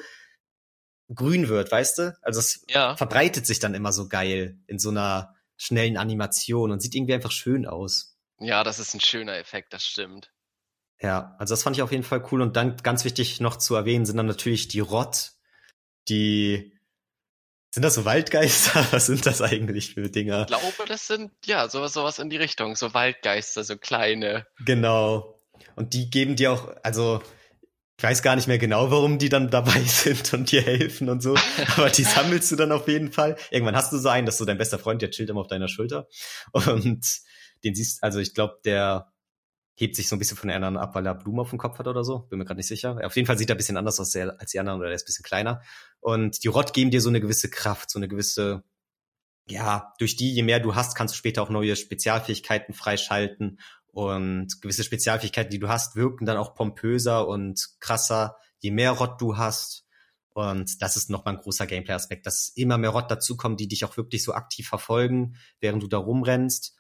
grün wird, weißt du? Also es ja. verbreitet sich dann immer so geil in so einer schnellen Animation und sieht irgendwie einfach schön aus. Ja, das ist ein schöner Effekt, das stimmt. Ja, also das fand ich auf jeden Fall cool und dann ganz wichtig noch zu erwähnen sind dann natürlich die Rott, die sind das so Waldgeister? Was sind das eigentlich für Dinger? Ich glaube, das sind ja sowas, sowas in die Richtung, so Waldgeister, so kleine. Genau. Und die geben dir auch, also ich weiß gar nicht mehr genau, warum die dann dabei sind und dir helfen und so, aber die sammelst du dann auf jeden Fall. Irgendwann hast du so einen, dass so dein bester Freund, der chillt immer auf deiner Schulter und den siehst, also ich glaube, der hebt sich so ein bisschen von den anderen ab, weil er Blumen auf dem Kopf hat oder so. Bin mir gerade nicht sicher. Auf jeden Fall sieht er ein bisschen anders aus als die anderen oder er ist ein bisschen kleiner. Und die Rott geben dir so eine gewisse Kraft, so eine gewisse, ja, durch die, je mehr du hast, kannst du später auch neue Spezialfähigkeiten freischalten und gewisse Spezialfähigkeiten, die du hast, wirken dann auch pompöser und krasser, je mehr Rott du hast. Und das ist nochmal ein großer Gameplay-Aspekt, dass immer mehr Rott dazukommen, die dich auch wirklich so aktiv verfolgen, während du da rumrennst.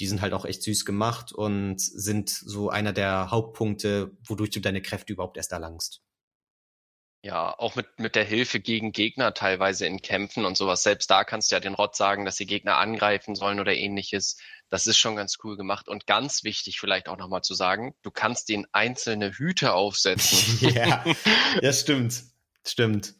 Die sind halt auch echt süß gemacht und sind so einer der Hauptpunkte, wodurch du deine Kräfte überhaupt erst erlangst. Ja, auch mit, mit der Hilfe gegen Gegner teilweise in Kämpfen und sowas. Selbst da kannst du ja den Rott sagen, dass die Gegner angreifen sollen oder ähnliches. Das ist schon ganz cool gemacht. Und ganz wichtig vielleicht auch nochmal zu sagen, du kannst den einzelne Hüte aufsetzen. ja, ja, stimmt. Stimmt.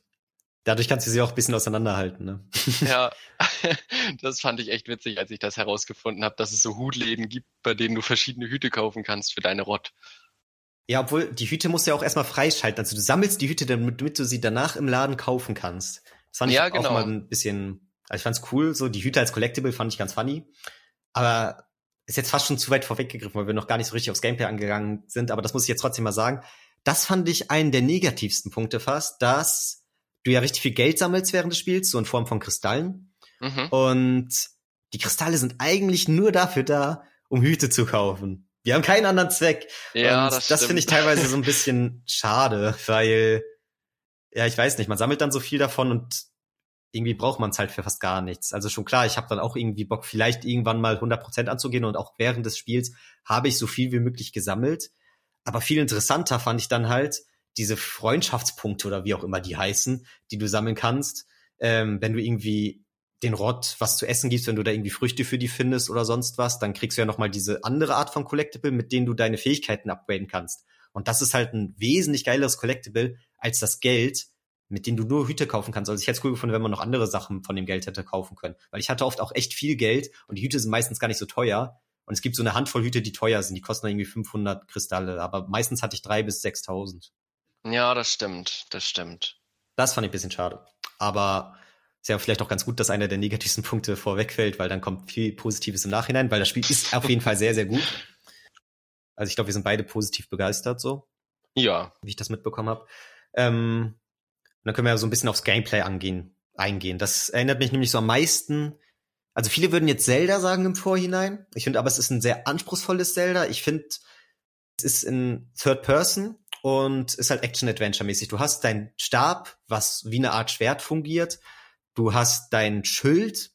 Dadurch kannst du sie auch ein bisschen auseinanderhalten, ne? ja, das fand ich echt witzig, als ich das herausgefunden habe, dass es so Hutläden gibt, bei denen du verschiedene Hüte kaufen kannst für deine Rott. Ja, obwohl die Hüte musst du ja auch erstmal freischalten. Also du sammelst die Hüte, damit, damit du sie danach im Laden kaufen kannst. Das fand ja, ich genau. auch mal ein bisschen, also ich fand's cool, so die Hüte als Collectible fand ich ganz funny. Aber ist jetzt fast schon zu weit vorweggegriffen, weil wir noch gar nicht so richtig aufs Gameplay angegangen sind, aber das muss ich jetzt trotzdem mal sagen. Das fand ich einen der negativsten Punkte fast, dass du ja richtig viel Geld sammelst während des Spiels, so in Form von Kristallen. Mhm. Und die Kristalle sind eigentlich nur dafür da, um Hüte zu kaufen. Wir haben keinen anderen Zweck. Ja, und das, das finde ich teilweise so ein bisschen schade, weil, ja, ich weiß nicht, man sammelt dann so viel davon und irgendwie braucht man es halt für fast gar nichts. Also schon klar, ich habe dann auch irgendwie Bock, vielleicht irgendwann mal 100% anzugehen und auch während des Spiels habe ich so viel wie möglich gesammelt. Aber viel interessanter fand ich dann halt diese Freundschaftspunkte oder wie auch immer die heißen, die du sammeln kannst, ähm, wenn du irgendwie den Rott was zu essen gibst, wenn du da irgendwie Früchte für die findest oder sonst was, dann kriegst du ja nochmal diese andere Art von Collectible, mit denen du deine Fähigkeiten upgraden kannst. Und das ist halt ein wesentlich geileres Collectible als das Geld, mit denen du nur Hüte kaufen kannst. Also ich hätte es cool gefunden, wenn man noch andere Sachen von dem Geld hätte kaufen können. Weil ich hatte oft auch echt viel Geld und die Hüte sind meistens gar nicht so teuer. Und es gibt so eine Handvoll Hüte, die teuer sind. Die kosten irgendwie 500 Kristalle. Aber meistens hatte ich drei bis 6.000. Ja, das stimmt. Das stimmt. Das fand ich ein bisschen schade. Aber ist ja vielleicht auch ganz gut, dass einer der negativsten Punkte vorwegfällt, weil dann kommt viel Positives im Nachhinein, weil das Spiel ist auf jeden Fall sehr, sehr gut. Also ich glaube, wir sind beide positiv begeistert so. Ja. Wie ich das mitbekommen habe. Ähm, dann können wir ja so ein bisschen aufs Gameplay angehen, eingehen. Das erinnert mich nämlich so am meisten. Also viele würden jetzt Zelda sagen im Vorhinein. Ich finde aber, es ist ein sehr anspruchsvolles Zelda. Ich finde, es ist in Third Person und ist halt Action-Adventure-mäßig. Du hast deinen Stab, was wie eine Art Schwert fungiert Du hast dein Schild,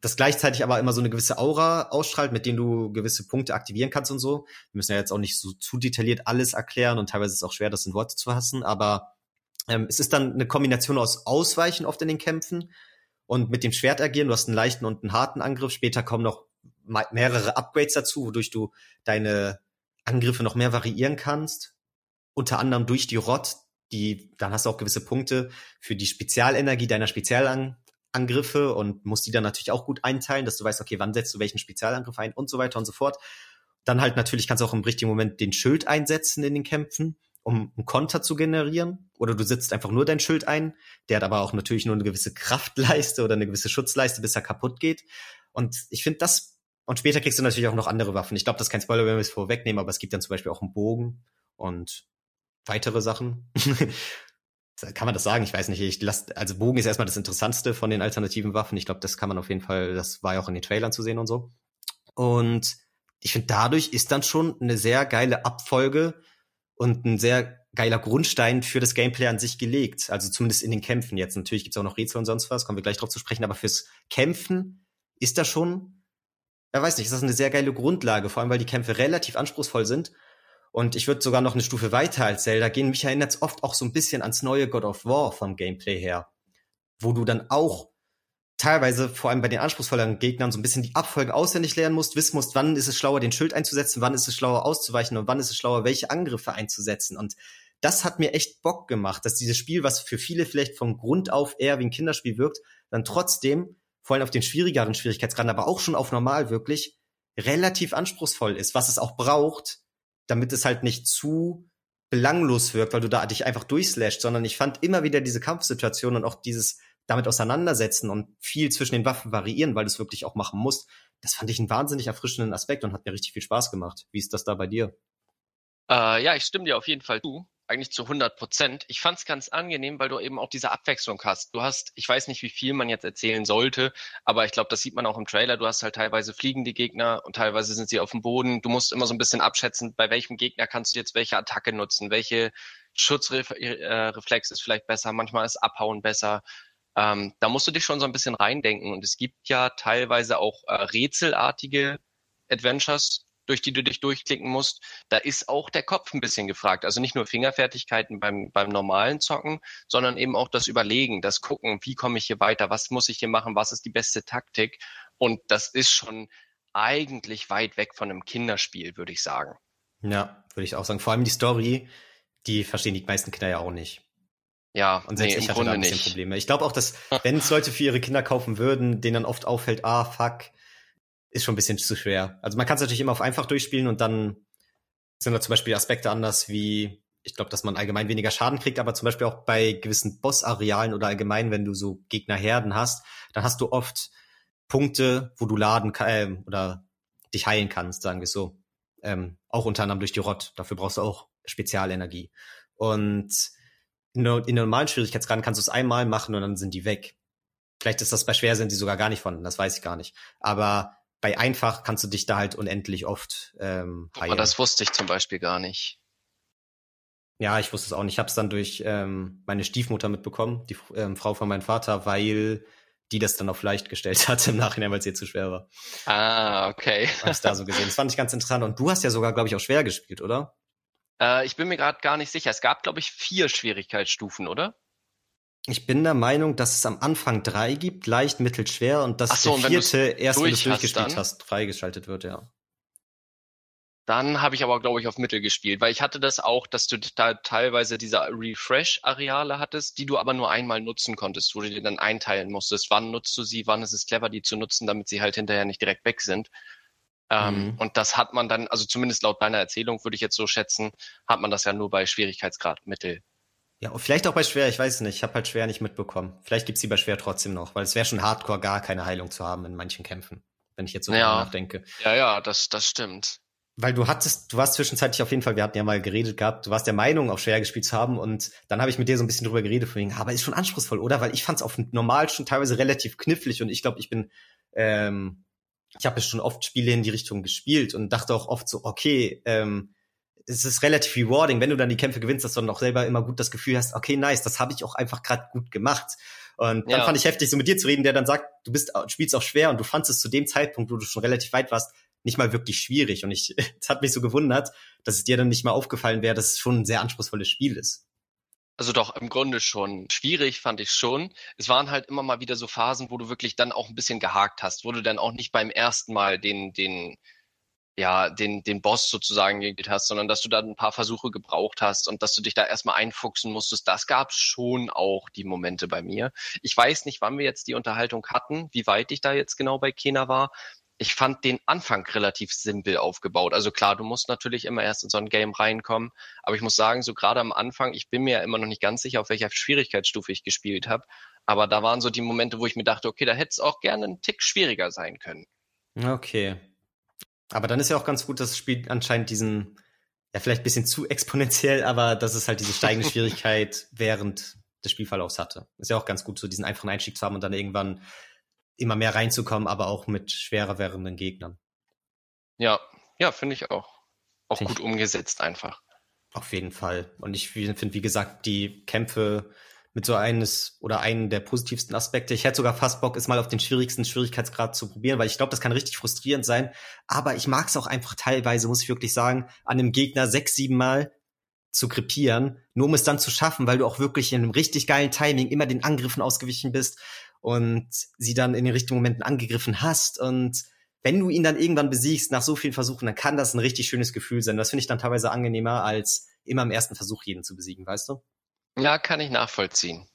das gleichzeitig aber immer so eine gewisse Aura ausstrahlt, mit dem du gewisse Punkte aktivieren kannst und so. Wir müssen ja jetzt auch nicht so zu detailliert alles erklären und teilweise ist es auch schwer, das in Worte zu hassen, aber ähm, es ist dann eine Kombination aus Ausweichen oft in den Kämpfen und mit dem Schwert agieren. Du hast einen leichten und einen harten Angriff. Später kommen noch mehrere Upgrades dazu, wodurch du deine Angriffe noch mehr variieren kannst. Unter anderem durch die Rot, die, dann hast du auch gewisse Punkte für die Spezialenergie deiner Spezialangriffe und musst die dann natürlich auch gut einteilen, dass du weißt, okay, wann setzt du welchen Spezialangriff ein und so weiter und so fort. Dann halt natürlich kannst du auch im richtigen Moment den Schild einsetzen in den Kämpfen, um einen Konter zu generieren. Oder du setzt einfach nur dein Schild ein. Der hat aber auch natürlich nur eine gewisse Kraftleiste oder eine gewisse Schutzleiste, bis er kaputt geht. Und ich finde das, und später kriegst du natürlich auch noch andere Waffen. Ich glaube, das ist kein Spoiler, wenn wir es vorwegnehmen, aber es gibt dann zum Beispiel auch einen Bogen und weitere Sachen. kann man das sagen? Ich weiß nicht. Ich lass, also Bogen ist erstmal das Interessantste von den alternativen Waffen. Ich glaube, das kann man auf jeden Fall, das war ja auch in den Trailern zu sehen und so. Und ich finde, dadurch ist dann schon eine sehr geile Abfolge und ein sehr geiler Grundstein für das Gameplay an sich gelegt. Also zumindest in den Kämpfen jetzt. Natürlich gibt's auch noch Rätsel und sonst was, kommen wir gleich drauf zu sprechen, aber fürs Kämpfen ist das schon, ja weiß nicht, ist das eine sehr geile Grundlage, vor allem weil die Kämpfe relativ anspruchsvoll sind und ich würde sogar noch eine Stufe weiter als Zelda gehen. Mich erinnert es oft auch so ein bisschen ans neue God of War vom Gameplay her, wo du dann auch teilweise, vor allem bei den anspruchsvolleren Gegnern, so ein bisschen die Abfolge auswendig lernen musst, wissen musst, wann ist es schlauer, den Schild einzusetzen, wann ist es schlauer auszuweichen und wann ist es schlauer, welche Angriffe einzusetzen. Und das hat mir echt Bock gemacht, dass dieses Spiel, was für viele vielleicht von Grund auf eher wie ein Kinderspiel wirkt, dann trotzdem, vor allem auf den schwierigeren Schwierigkeitsgraden, aber auch schon auf normal wirklich, relativ anspruchsvoll ist, was es auch braucht, damit es halt nicht zu belanglos wirkt, weil du da dich einfach durchslasht, sondern ich fand immer wieder diese Kampfsituation und auch dieses damit auseinandersetzen und viel zwischen den Waffen variieren, weil du es wirklich auch machen musst. Das fand ich einen wahnsinnig erfrischenden Aspekt und hat mir richtig viel Spaß gemacht. Wie ist das da bei dir? Äh, ja, ich stimme dir auf jeden Fall zu eigentlich zu 100 Prozent. Ich fand es ganz angenehm, weil du eben auch diese Abwechslung hast. Du hast, ich weiß nicht, wie viel man jetzt erzählen sollte, aber ich glaube, das sieht man auch im Trailer. Du hast halt teilweise fliegende Gegner und teilweise sind sie auf dem Boden. Du musst immer so ein bisschen abschätzen, bei welchem Gegner kannst du jetzt welche Attacke nutzen, welche Schutzreflex ist vielleicht besser, manchmal ist Abhauen besser. Ähm, da musst du dich schon so ein bisschen reindenken. Und es gibt ja teilweise auch äh, rätselartige Adventures, durch die du dich durchklicken musst, da ist auch der Kopf ein bisschen gefragt. Also nicht nur Fingerfertigkeiten beim, beim normalen Zocken, sondern eben auch das Überlegen, das Gucken, wie komme ich hier weiter, was muss ich hier machen, was ist die beste Taktik. Und das ist schon eigentlich weit weg von einem Kinderspiel, würde ich sagen. Ja, würde ich auch sagen. Vor allem die Story, die verstehen die meisten Kinder ja auch nicht. Ja, und selbst nee, ich hatte da ein bisschen nicht. Probleme. Ich glaube auch, dass wenn es Leute für ihre Kinder kaufen würden, denen dann oft auffällt, ah, fuck, ist schon ein bisschen zu schwer. Also man kann es natürlich immer auf einfach durchspielen und dann sind da zum Beispiel Aspekte anders wie, ich glaube, dass man allgemein weniger Schaden kriegt, aber zum Beispiel auch bei gewissen Boss-Arealen oder allgemein, wenn du so Gegnerherden hast, dann hast du oft Punkte, wo du laden äh, oder dich heilen kannst, sagen wir so. Ähm, auch unter anderem durch die Rott. Dafür brauchst du auch Spezialenergie. Und in, in normalen Schwierigkeitsgraden kannst du es einmal machen und dann sind die weg. Vielleicht ist das bei schwer sind die sogar gar nicht vorhanden, das weiß ich gar nicht. Aber bei einfach kannst du dich da halt unendlich oft ähm, heilen. Aber das wusste ich zum Beispiel gar nicht. Ja, ich wusste es auch nicht. Ich habe es dann durch ähm, meine Stiefmutter mitbekommen, die ähm, Frau von meinem Vater, weil die das dann auf leicht gestellt hat im Nachhinein, weil es ihr zu schwer war. Ah, okay. Hab ich da so gesehen. Das fand ich ganz interessant. Und du hast ja sogar, glaube ich, auch schwer gespielt, oder? Äh, ich bin mir gerade gar nicht sicher. Es gab, glaube ich, vier Schwierigkeitsstufen, oder? Ich bin der Meinung, dass es am Anfang drei gibt, leicht, mittel, schwer und dass so, der vierte erst, wenn du durchgespielt hast, freigeschaltet wird, ja. Dann habe ich aber, glaube ich, auf Mittel gespielt, weil ich hatte das auch, dass du da teilweise diese Refresh-Areale hattest, die du aber nur einmal nutzen konntest, wo du dir dann einteilen musstest, wann nutzt du sie, wann ist es clever, die zu nutzen, damit sie halt hinterher nicht direkt weg sind. Ähm, Mhm. Und das hat man dann, also zumindest laut deiner Erzählung würde ich jetzt so schätzen, hat man das ja nur bei Schwierigkeitsgrad Mittel. Ja, und vielleicht auch bei schwer, ich weiß nicht, ich habe halt schwer nicht mitbekommen. Vielleicht gibt's die bei schwer trotzdem noch, weil es wäre schon hardcore, gar keine Heilung zu haben in manchen Kämpfen, wenn ich jetzt so Ja. nachdenke. Ja, ja, das, das stimmt. Weil du hattest, du warst zwischenzeitlich auf jeden Fall, wir hatten ja mal geredet gehabt, du warst der Meinung, auch schwer gespielt zu haben und dann habe ich mit dir so ein bisschen drüber geredet, von wegen, aber ist schon anspruchsvoll, oder? Weil ich fand es auf normal schon teilweise relativ knifflig und ich glaube, ich bin, ähm, ich habe ja schon oft Spiele in die Richtung gespielt und dachte auch oft so, okay, ähm, es ist relativ rewarding, wenn du dann die Kämpfe gewinnst, dass du dann auch selber immer gut das Gefühl hast, okay, nice, das habe ich auch einfach gerade gut gemacht. Und dann Ja. fand ich heftig, so mit dir zu reden, der dann sagt, du bist, spielst auch schwer und du fandst es zu dem Zeitpunkt, wo du schon relativ weit warst, nicht mal wirklich schwierig. Und ich, es hat mich so gewundert, dass es dir dann nicht mal aufgefallen wäre, dass es schon ein sehr anspruchsvolles Spiel ist. Also doch, im Grunde schon. Schwierig fand ich schon. Es waren halt immer mal wieder so Phasen, wo du wirklich dann auch ein bisschen gehakt hast, wo du dann auch nicht beim ersten Mal den, den, ja, den, den Boss sozusagen gespielt hast, sondern dass du da ein paar Versuche gebraucht hast und dass du dich da erstmal einfuchsen musstest. Das gab schon auch die Momente bei mir. Ich weiß nicht, wann wir jetzt die Unterhaltung hatten, wie weit ich da jetzt genau bei Kena war. Ich fand den Anfang relativ simpel aufgebaut. Also klar, du musst natürlich immer erst in so ein Game reinkommen, aber ich muss sagen, so gerade am Anfang, ich bin mir ja immer noch nicht ganz sicher, auf welcher Schwierigkeitsstufe ich gespielt habe, aber da waren so die Momente, wo ich mir dachte, okay, da hätte es auch gerne einen Tick schwieriger sein können. Okay. Aber dann ist ja auch ganz gut, dass das Spiel anscheinend diesen, ja, vielleicht ein bisschen zu exponentiell, aber dass es halt diese steigende Schwierigkeit während des Spielverlaufs hatte. Ist ja auch ganz gut, so diesen einfachen Einstieg zu haben und dann irgendwann immer mehr reinzukommen, aber auch mit schwerer werdenden Gegnern. Ja, ja, finde ich auch. Auch Find gut umgesetzt einfach. Auf jeden Fall. Und ich finde, wie gesagt, die Kämpfe mit so eines oder einen der positivsten Aspekte. Ich hätte sogar fast Bock, es mal auf den schwierigsten Schwierigkeitsgrad zu probieren, weil ich glaube, das kann richtig frustrierend sein. Aber ich mag es auch einfach teilweise, muss ich wirklich sagen, an einem Gegner sechs, sieben Mal zu krepieren, nur um es dann zu schaffen, weil du auch wirklich in einem richtig geilen Timing immer den Angriffen ausgewichen bist und sie dann in den richtigen Momenten angegriffen hast und wenn du ihn dann irgendwann besiegst nach so vielen Versuchen, dann kann das ein richtig schönes Gefühl sein. Das finde ich dann teilweise angenehmer, als immer im ersten Versuch jeden zu besiegen, weißt du? Ja, kann ich nachvollziehen.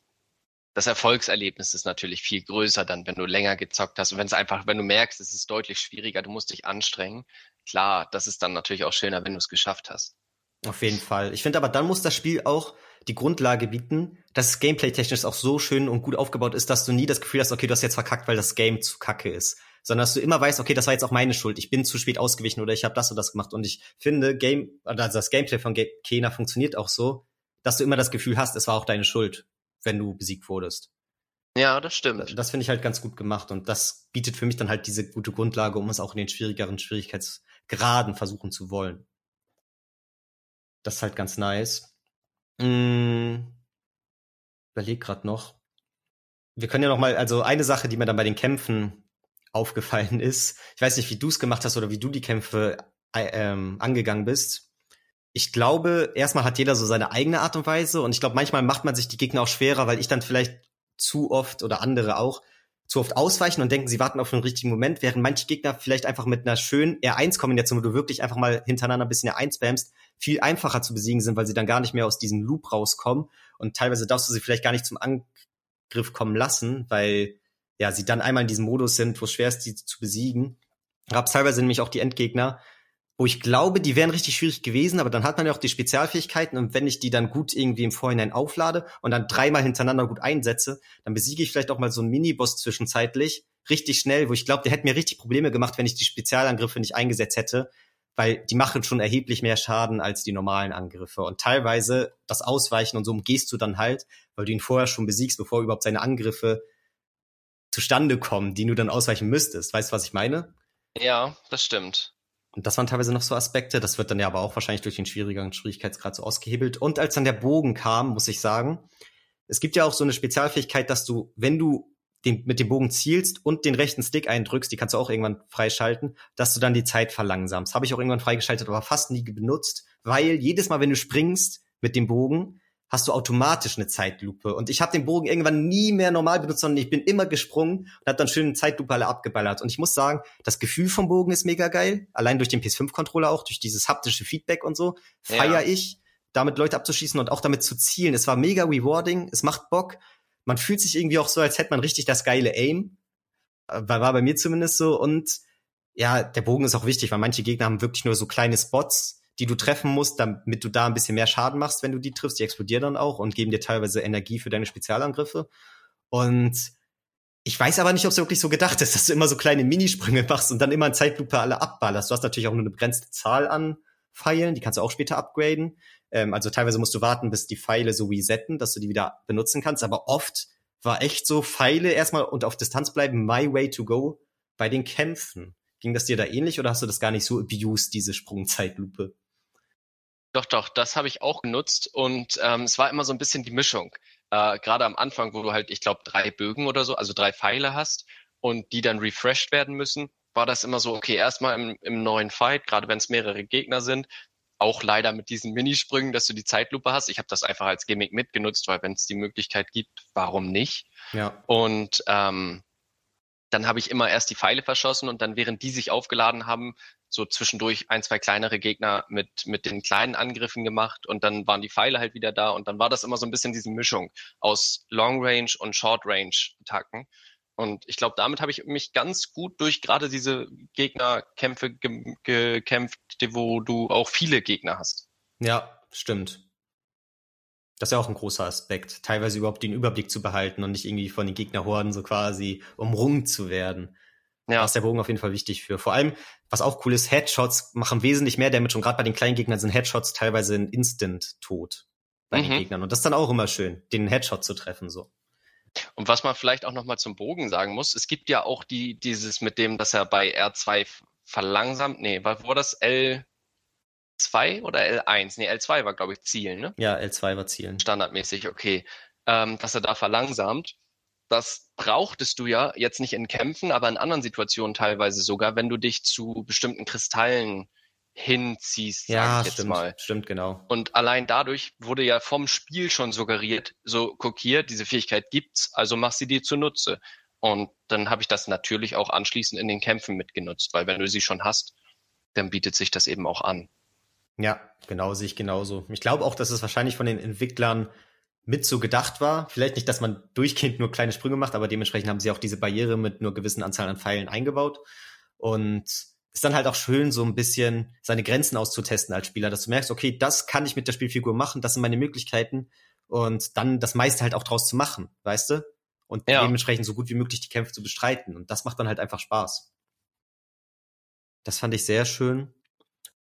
Das Erfolgserlebnis ist natürlich viel größer dann, wenn du länger gezockt hast und wenn es einfach, wenn du merkst, es ist deutlich schwieriger, du musst dich anstrengen. Klar, das ist dann natürlich auch schöner, wenn du es geschafft hast. Auf jeden Fall. Ich finde aber, dann muss das Spiel auch die Grundlage bieten, dass es gameplay-technisch auch so schön und gut aufgebaut ist, dass du nie das Gefühl hast, okay, du hast jetzt verkackt, weil das Game zu kacke ist. Sondern dass du immer weißt, okay, das war jetzt auch meine Schuld, ich bin zu spät ausgewichen oder ich habe das und das gemacht. Und ich finde, Game, also das Gameplay von Kena funktioniert auch so, dass du immer das Gefühl hast, es war auch deine Schuld, wenn du besiegt wurdest. Ja, das stimmt. Das finde ich halt ganz gut gemacht und das bietet für mich dann halt diese gute Grundlage, um es auch in den schwierigeren Schwierigkeitsgraden versuchen zu wollen. Das ist halt ganz nice. Hm, überleg grad noch. Wir können ja noch mal, also eine Sache, die mir dann bei den Kämpfen aufgefallen ist, ich weiß nicht, wie du es gemacht hast oder wie du die Kämpfe äh, ähm, angegangen bist. Ich glaube, erstmal hat jeder so seine eigene Art und Weise und ich glaube, manchmal macht man sich die Gegner auch schwerer, weil ich dann vielleicht zu oft oder andere auch zu oft ausweichen und denken, sie warten auf den richtigen Moment, während manche Gegner vielleicht einfach mit einer schönen R1-Kombination, wo du wirklich einfach mal hintereinander ein bisschen R1 spamst, viel einfacher zu besiegen sind, weil sie dann gar nicht mehr aus diesem Loop rauskommen und teilweise darfst du sie vielleicht gar nicht zum Angriff kommen lassen, weil ja sie dann einmal in diesem Modus sind, wo es schwer ist, die zu besiegen. Gab teilweise nämlich auch die Endgegner, wo ich glaube, die wären richtig schwierig gewesen, aber dann hat man ja auch die Spezialfähigkeiten und wenn ich die dann gut irgendwie im Vorhinein auflade und dann dreimal hintereinander gut einsetze, dann besiege ich vielleicht auch mal so einen Miniboss zwischenzeitlich richtig schnell, wo ich glaube, der hätte mir richtig Probleme gemacht, wenn ich die Spezialangriffe nicht eingesetzt hätte, weil die machen schon erheblich mehr Schaden als die normalen Angriffe und teilweise das Ausweichen und so umgehst du dann halt, weil du ihn vorher schon besiegst, bevor überhaupt seine Angriffe zustande kommen, die du dann ausweichen müsstest. Weißt du, was ich meine? Ja, das stimmt. Und das waren teilweise noch so Aspekte. Das wird dann ja aber auch wahrscheinlich durch den schwierigeren Schwierigkeitsgrad so ausgehebelt. Und als dann der Bogen kam, muss ich sagen, es gibt ja auch so eine Spezialfähigkeit, dass du, wenn du den, mit dem Bogen zielst und den rechten Stick eindrückst, die kannst du auch irgendwann freischalten, dass du dann die Zeit verlangsamst. Habe ich auch irgendwann freigeschaltet, aber fast nie benutzt, weil jedes Mal, wenn du springst mit dem Bogen, hast du automatisch eine Zeitlupe. Und ich habe den Bogen irgendwann nie mehr normal benutzt, sondern ich bin immer gesprungen und habe dann schön eine Zeitlupe alle abgeballert. Und ich muss sagen, das Gefühl vom Bogen ist mega geil. Allein durch den PS5-Controller auch, durch dieses haptische Feedback und so, feier ja. ich, damit Leute abzuschießen und auch damit zu zielen. Es war mega rewarding, es macht Bock. Man fühlt sich irgendwie auch so, als hätte man richtig das geile Aim. Äh, war bei mir zumindest so. Und ja, der Bogen ist auch wichtig, weil manche Gegner haben wirklich nur so kleine Spots die du treffen musst, damit du da ein bisschen mehr Schaden machst, wenn du die triffst. Die explodieren dann auch und geben dir teilweise Energie für deine Spezialangriffe. Und ich weiß aber nicht, ob es wirklich so gedacht ist, dass du immer so kleine Minisprünge machst und dann immer in Zeitlupe alle abballerst. Du hast natürlich auch nur eine begrenzte Zahl an Pfeilen, die kannst du auch später upgraden. Ähm, also teilweise musst du warten, bis die Pfeile so resetten, dass du die wieder benutzen kannst. Aber oft war echt so Pfeile erstmal und auf Distanz bleiben my way to go bei den Kämpfen. Ging das dir da ähnlich oder hast du das gar nicht so abused, diese Sprungzeitlupe? Doch, doch, das habe ich auch genutzt und ähm, es war immer so ein bisschen die Mischung. Äh, Gerade am Anfang, wo du halt, ich glaube, drei Bögen oder so, also drei Pfeile hast und die dann refreshed werden müssen, war das immer so, okay, erstmal im, im neuen Fight, gerade wenn es mehrere Gegner sind, auch leider mit diesen Minisprüngen, dass du die Zeitlupe hast. Ich habe das einfach als Gimmick mitgenutzt, weil wenn es die Möglichkeit gibt, warum nicht? Ja. Und ähm, dann habe ich immer erst die Pfeile verschossen und dann, während die sich aufgeladen haben, so zwischendurch ein, zwei kleinere Gegner mit, mit den kleinen Angriffen gemacht und dann waren die Pfeile halt wieder da und dann war das immer so ein bisschen diese Mischung aus Long Range und Short Range Attacken. Und ich glaube, damit habe ich mich ganz gut durch gerade diese Gegnerkämpfe ge gekämpft, wo du auch viele Gegner hast. Ja, stimmt. Das ist ja auch ein großer Aspekt, teilweise überhaupt den Überblick zu behalten und nicht irgendwie von den Gegnerhorden so quasi umrungen zu werden. Ja. Da ist der Bogen auf jeden Fall wichtig für. Vor allem, was auch cool ist, Headshots machen wesentlich mehr Damage und gerade bei den kleinen Gegnern sind Headshots teilweise ein Instant-Tod bei mhm. den Gegnern. Und das ist dann auch immer schön, den Headshot zu treffen, so. Und was man vielleicht auch nochmal zum Bogen sagen muss, es gibt ja auch die, dieses mit dem, dass er bei R2 verlangsamt, nee, war, war das L2 oder L1? Nee, L2 war, glaube ich, Zielen, ne? Ja, L2 war Zielen. Standardmäßig, okay. Ähm, dass er da verlangsamt das brauchtest du ja jetzt nicht in Kämpfen, aber in anderen Situationen teilweise sogar, wenn du dich zu bestimmten Kristallen hinziehst, ja, ich jetzt stimmt, mal. Stimmt, genau. Und allein dadurch wurde ja vom Spiel schon suggeriert, so kokiert, diese Fähigkeit gibt's, also mach sie dir zunutze. Und dann habe ich das natürlich auch anschließend in den Kämpfen mitgenutzt, weil wenn du sie schon hast, dann bietet sich das eben auch an. Ja, genau, sehe ich genauso. Ich glaube auch, dass es wahrscheinlich von den Entwicklern mit so gedacht war. Vielleicht nicht, dass man durchgehend nur kleine Sprünge macht, aber dementsprechend haben sie auch diese Barriere mit nur gewissen Anzahl an Pfeilen eingebaut. Und ist dann halt auch schön, so ein bisschen seine Grenzen auszutesten als Spieler, dass du merkst, okay, das kann ich mit der Spielfigur machen, das sind meine Möglichkeiten und dann das meiste halt auch draus zu machen, weißt du? Und ja. dementsprechend so gut wie möglich die Kämpfe zu bestreiten. Und das macht dann halt einfach Spaß. Das fand ich sehr schön.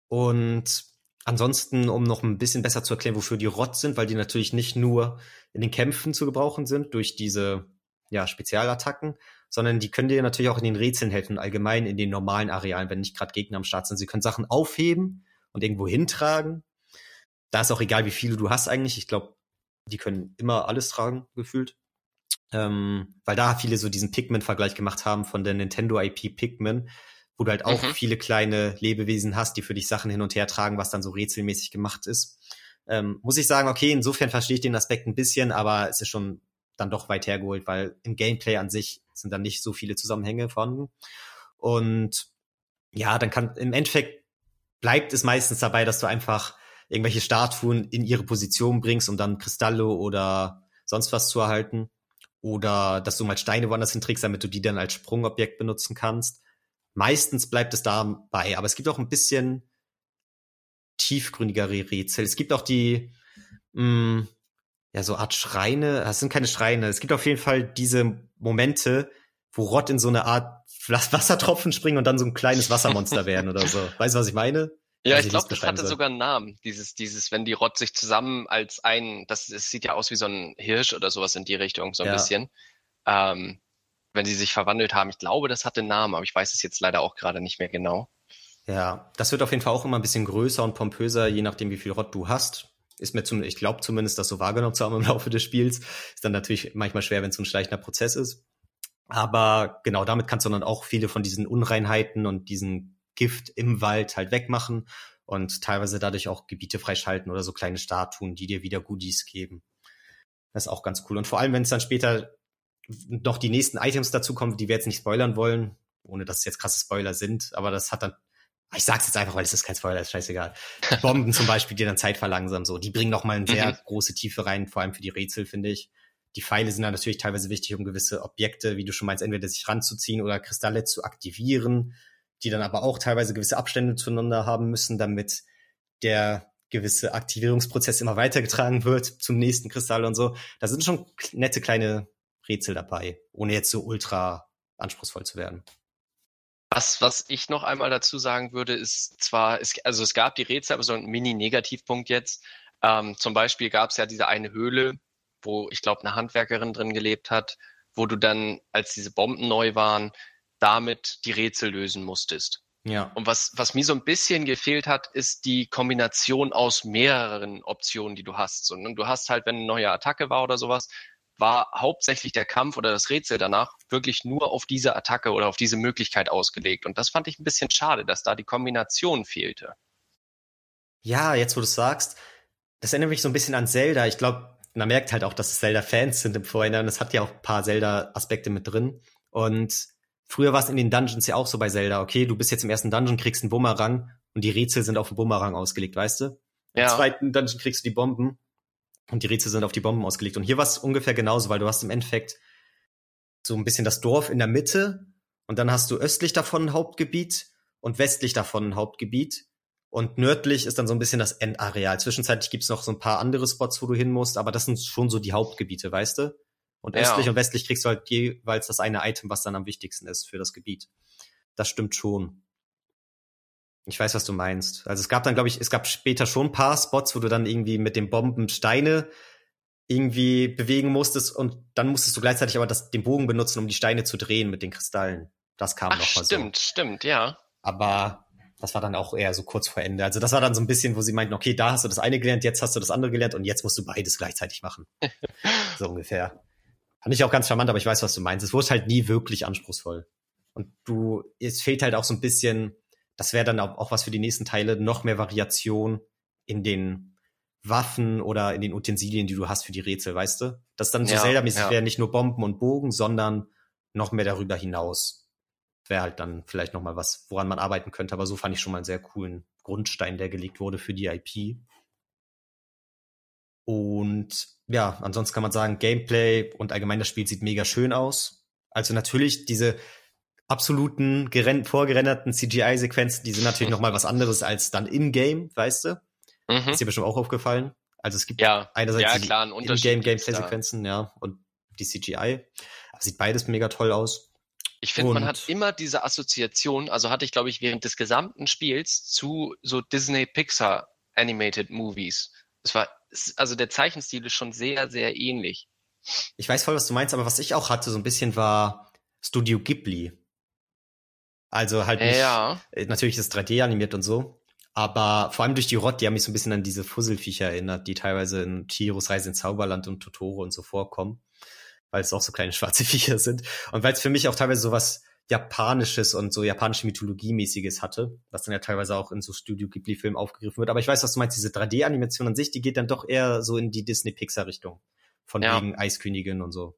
Und Ansonsten, um noch ein bisschen besser zu erklären, wofür die Rot sind, weil die natürlich nicht nur in den Kämpfen zu gebrauchen sind durch diese ja, Spezialattacken, sondern die können dir natürlich auch in den Rätseln helfen, allgemein in den normalen Arealen, wenn nicht gerade Gegner am Start sind. Sie können Sachen aufheben und irgendwo hintragen. Da ist auch egal, wie viele du hast eigentlich. Ich glaube, die können immer alles tragen, gefühlt. Ähm, weil da viele so diesen Pikmin-Vergleich gemacht haben von der Nintendo IP Pikmin, wo du halt auch mhm. viele kleine Lebewesen hast, die für dich Sachen hin und her tragen, was dann so rätselmäßig gemacht ist. Ähm, muss ich sagen, okay, insofern verstehe ich den Aspekt ein bisschen, aber es ist schon dann doch weit hergeholt, weil im Gameplay an sich sind dann nicht so viele Zusammenhänge vorhanden. Und ja, dann kann im Endeffekt bleibt es meistens dabei, dass du einfach irgendwelche Statuen in ihre Position bringst, um dann Kristalle oder sonst was zu erhalten. Oder dass du mal Steine woanders hinträgst, damit du die dann als Sprungobjekt benutzen kannst. Meistens bleibt es dabei, aber es gibt auch ein bisschen tiefgründigere Rätsel. Es gibt auch die, mh, mm, ja, so Art Schreine. Das sind keine Schreine. Es gibt auf jeden Fall diese Momente, wo Rott in so eine Art Wassertropfen springen und dann so ein kleines Wassermonster werden oder so. Weißt du, was ich meine? Ja, ich, ich glaube, das hatte soll. sogar einen Namen. Dieses, dieses, wenn die Rott sich zusammen als ein, das, das sieht ja aus wie so ein Hirsch oder sowas in die Richtung, so ein ja. bisschen. Ähm, wenn sie sich verwandelt haben. Ich glaube, das hat den Namen, aber ich weiß es jetzt leider auch gerade nicht mehr genau. Ja, das wird auf jeden Fall auch immer ein bisschen größer und pompöser, je nachdem, wie viel Rott du hast. Ist mir zum, ich glaube zumindest, das so wahrgenommen zu haben im Laufe des Spiels. Ist dann natürlich manchmal schwer, wenn es so ein schleichender Prozess ist. Aber genau, damit kannst du dann auch viele von diesen Unreinheiten und diesen Gift im Wald halt wegmachen und teilweise dadurch auch Gebiete freischalten oder so kleine Statuen, die dir wieder Goodies geben. Das ist auch ganz cool. Und vor allem, wenn es dann später noch die nächsten Items dazukommen, die wir jetzt nicht spoilern wollen, ohne dass es jetzt krasse Spoiler sind, aber das hat dann, ich sag's jetzt einfach, weil es ist kein Spoiler, ist scheißegal. Bomben zum Beispiel, die dann Zeit verlangsamen, so, die bringen noch mal eine sehr mhm. große Tiefe rein, vor allem für die Rätsel, finde ich. Die Pfeile sind dann natürlich teilweise wichtig, um gewisse Objekte, wie du schon meinst, entweder sich ranzuziehen oder Kristalle zu aktivieren die dann aber auch teilweise gewisse Abstände zueinander haben müssen, damit der gewisse Aktivierungsprozess immer weitergetragen wird zum nächsten Kristall und so. Da sind schon nette kleine Rätsel dabei, ohne jetzt so ultra anspruchsvoll zu werden. Was, was ich noch einmal dazu sagen würde, ist zwar, es, also es gab die Rätsel, aber so ein Mini-Negativpunkt jetzt. Ähm, zum Beispiel gab es ja diese eine Höhle, wo ich glaube eine Handwerkerin drin gelebt hat, wo du dann, als diese Bomben neu waren, damit die Rätsel lösen musstest. Ja. Und was, was mir so ein bisschen gefehlt hat, ist die Kombination aus mehreren Optionen, die du hast. So, ne? Du hast halt, wenn eine neue Attacke war oder sowas, war hauptsächlich der Kampf oder das Rätsel danach wirklich nur auf diese Attacke oder auf diese Möglichkeit ausgelegt. Und das fand ich ein bisschen schade, dass da die Kombination fehlte. Ja, jetzt wo du sagst, das erinnert mich so ein bisschen an Zelda. Ich glaube, man merkt halt auch, dass es Zelda-Fans sind im Vorhinein. Es hat ja auch ein paar Zelda-Aspekte mit drin. Und Früher war es in den Dungeons ja auch so bei Zelda, okay, du bist jetzt im ersten Dungeon, kriegst einen Bumerang und die Rätsel sind auf den Bumerang ausgelegt, weißt du? Ja. Im zweiten Dungeon kriegst du die Bomben und die Rätsel sind auf die Bomben ausgelegt. Und hier war es ungefähr genauso, weil du hast im Endeffekt so ein bisschen das Dorf in der Mitte und dann hast du östlich davon ein Hauptgebiet und westlich davon ein Hauptgebiet. Und nördlich ist dann so ein bisschen das Endareal. Zwischenzeitlich gibt's noch so ein paar andere Spots, wo du hin musst, aber das sind schon so die Hauptgebiete, weißt du? Und östlich ja. und westlich kriegst du halt jeweils das eine Item, was dann am wichtigsten ist für das Gebiet. Das stimmt schon. Ich weiß, was du meinst. Also es gab dann, glaube ich, es gab später schon ein paar Spots, wo du dann irgendwie mit den Bomben Steine irgendwie bewegen musstest und dann musstest du gleichzeitig aber das, den Bogen benutzen, um die Steine zu drehen mit den Kristallen. Das kam Ach, noch mal stimmt, so. Stimmt, stimmt, ja. Aber das war dann auch eher so kurz vor Ende. Also das war dann so ein bisschen, wo sie meinten, okay, da hast du das eine gelernt, jetzt hast du das andere gelernt und jetzt musst du beides gleichzeitig machen. so ungefähr. Fand ich auch ganz charmant, aber ich weiß, was du meinst. Es wurde halt nie wirklich anspruchsvoll. Und du, es fehlt halt auch so ein bisschen, das wäre dann auch, was für die nächsten Teile, noch mehr Variation in den Waffen oder in den Utensilien, die du hast für die Rätsel, weißt du? Das dann so ja, Zelda-mäßig ja. wäre nicht nur Bomben und Bogen, sondern noch mehr darüber hinaus. Wäre halt dann vielleicht noch mal was, woran man arbeiten könnte. Aber so fand ich schon mal einen sehr coolen Grundstein, der gelegt wurde für die IP. Und ja, ansonsten kann man sagen, Gameplay und allgemein das Spiel sieht mega schön aus. Also natürlich diese absoluten vorgerenderten CGI-Sequenzen, die sind natürlich noch mal was anderes als dann in-game, weißt du? Mhm. Ist dir bestimmt auch aufgefallen. Also es gibt ja, einerseits ja, die in-game Gameplay-Sequenzen, ja, und die CGI. Aber sieht beides mega toll aus. Ich finde, man hat immer diese Assoziation, also hatte ich, glaube ich, während des gesamten Spiels zu so Disney Pixar Animated Movies. Es war also der Zeichenstil ist schon sehr, sehr ähnlich. Ich weiß voll, was du meinst, aber was ich auch hatte, so ein bisschen war Studio Ghibli. Also halt nicht, ja. Äh, natürlich ist 3D animiert und so, aber vor allem durch die Rott, die haben mich so ein bisschen an diese Fusselviecher erinnert, die teilweise in Chihiros Reise ins Zauberland und Totoro und so vorkommen, weil es auch so kleine schwarze Viecher sind und weil es für mich auch teilweise sowas Japanisches und so japanische Mythologie-mäßiges hatte, was dann ja teilweise auch in so Studio Ghibli-Filmen aufgegriffen wird. Aber ich weiß, was du meinst, diese 3D-Animation an sich, die geht dann doch eher so in die Disney-Pixar-Richtung. Von ja. wegen Eiskönigin und so.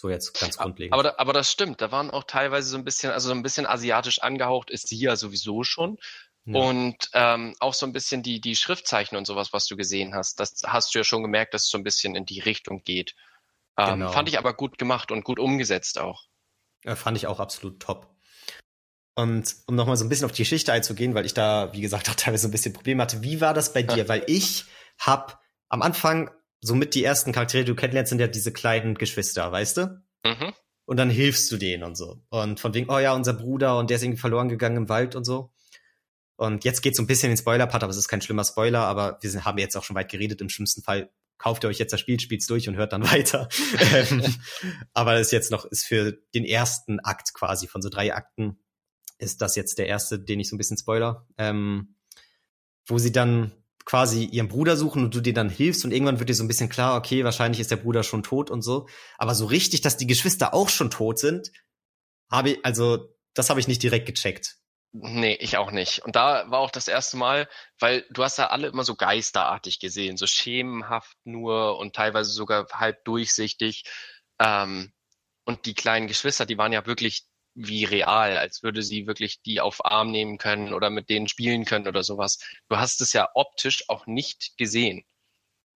So jetzt ganz grundlegend. Aber, aber das stimmt, da waren auch teilweise so ein bisschen, also so ein bisschen asiatisch angehaucht ist sie ja sowieso schon. Ja. Und ähm, auch so ein bisschen die, die Schriftzeichen und sowas, was du gesehen hast, das hast du ja schon gemerkt, dass es so ein bisschen in die Richtung geht. Ähm, genau. Fand ich aber gut gemacht und gut umgesetzt auch. Ja, fand ich auch absolut top. Und um nochmal so ein bisschen auf die Geschichte einzugehen, weil ich da, wie gesagt, auch teilweise ein bisschen Probleme hatte. Wie war das bei dir? Weil ich hab am Anfang somit die ersten Charaktere, die du kennenlernst, sind ja diese kleinen Geschwister, weißt du? Mhm. Und dann hilfst du denen und so. Und von wegen, oh ja, unser Bruder und der ist irgendwie verloren gegangen im Wald und so. Und jetzt geht's so ein bisschen in den Spoiler-Part, aber es ist kein schlimmer Spoiler, aber wir sind, haben jetzt auch schon weit geredet. Im schlimmsten Fall kauft ihr euch jetzt das Spiel, spielt's durch und hört dann weiter. ähm, aber das ist jetzt noch, ist für den ersten Akt quasi von so drei Akten, ist das jetzt der erste, den ich so ein bisschen spoiler, ähm, wo sie dann quasi ihren Bruder suchen und du dir dann hilfst und irgendwann wird dir so ein bisschen klar, okay, wahrscheinlich ist der Bruder schon tot und so. Aber so richtig, dass die Geschwister auch schon tot sind, habe ich, also das habe ich nicht direkt gecheckt. Nee, ich auch nicht. Und da war auch das erste Mal, weil du hast ja alle immer so geisterartig gesehen, so schemenhaft nur und teilweise sogar halb durchsichtig. Ähm, und die kleinen Geschwister, die waren ja wirklich wie real, als würde sie wirklich die auf Arm nehmen können oder mit denen spielen können oder sowas. Du hast es ja optisch auch nicht gesehen.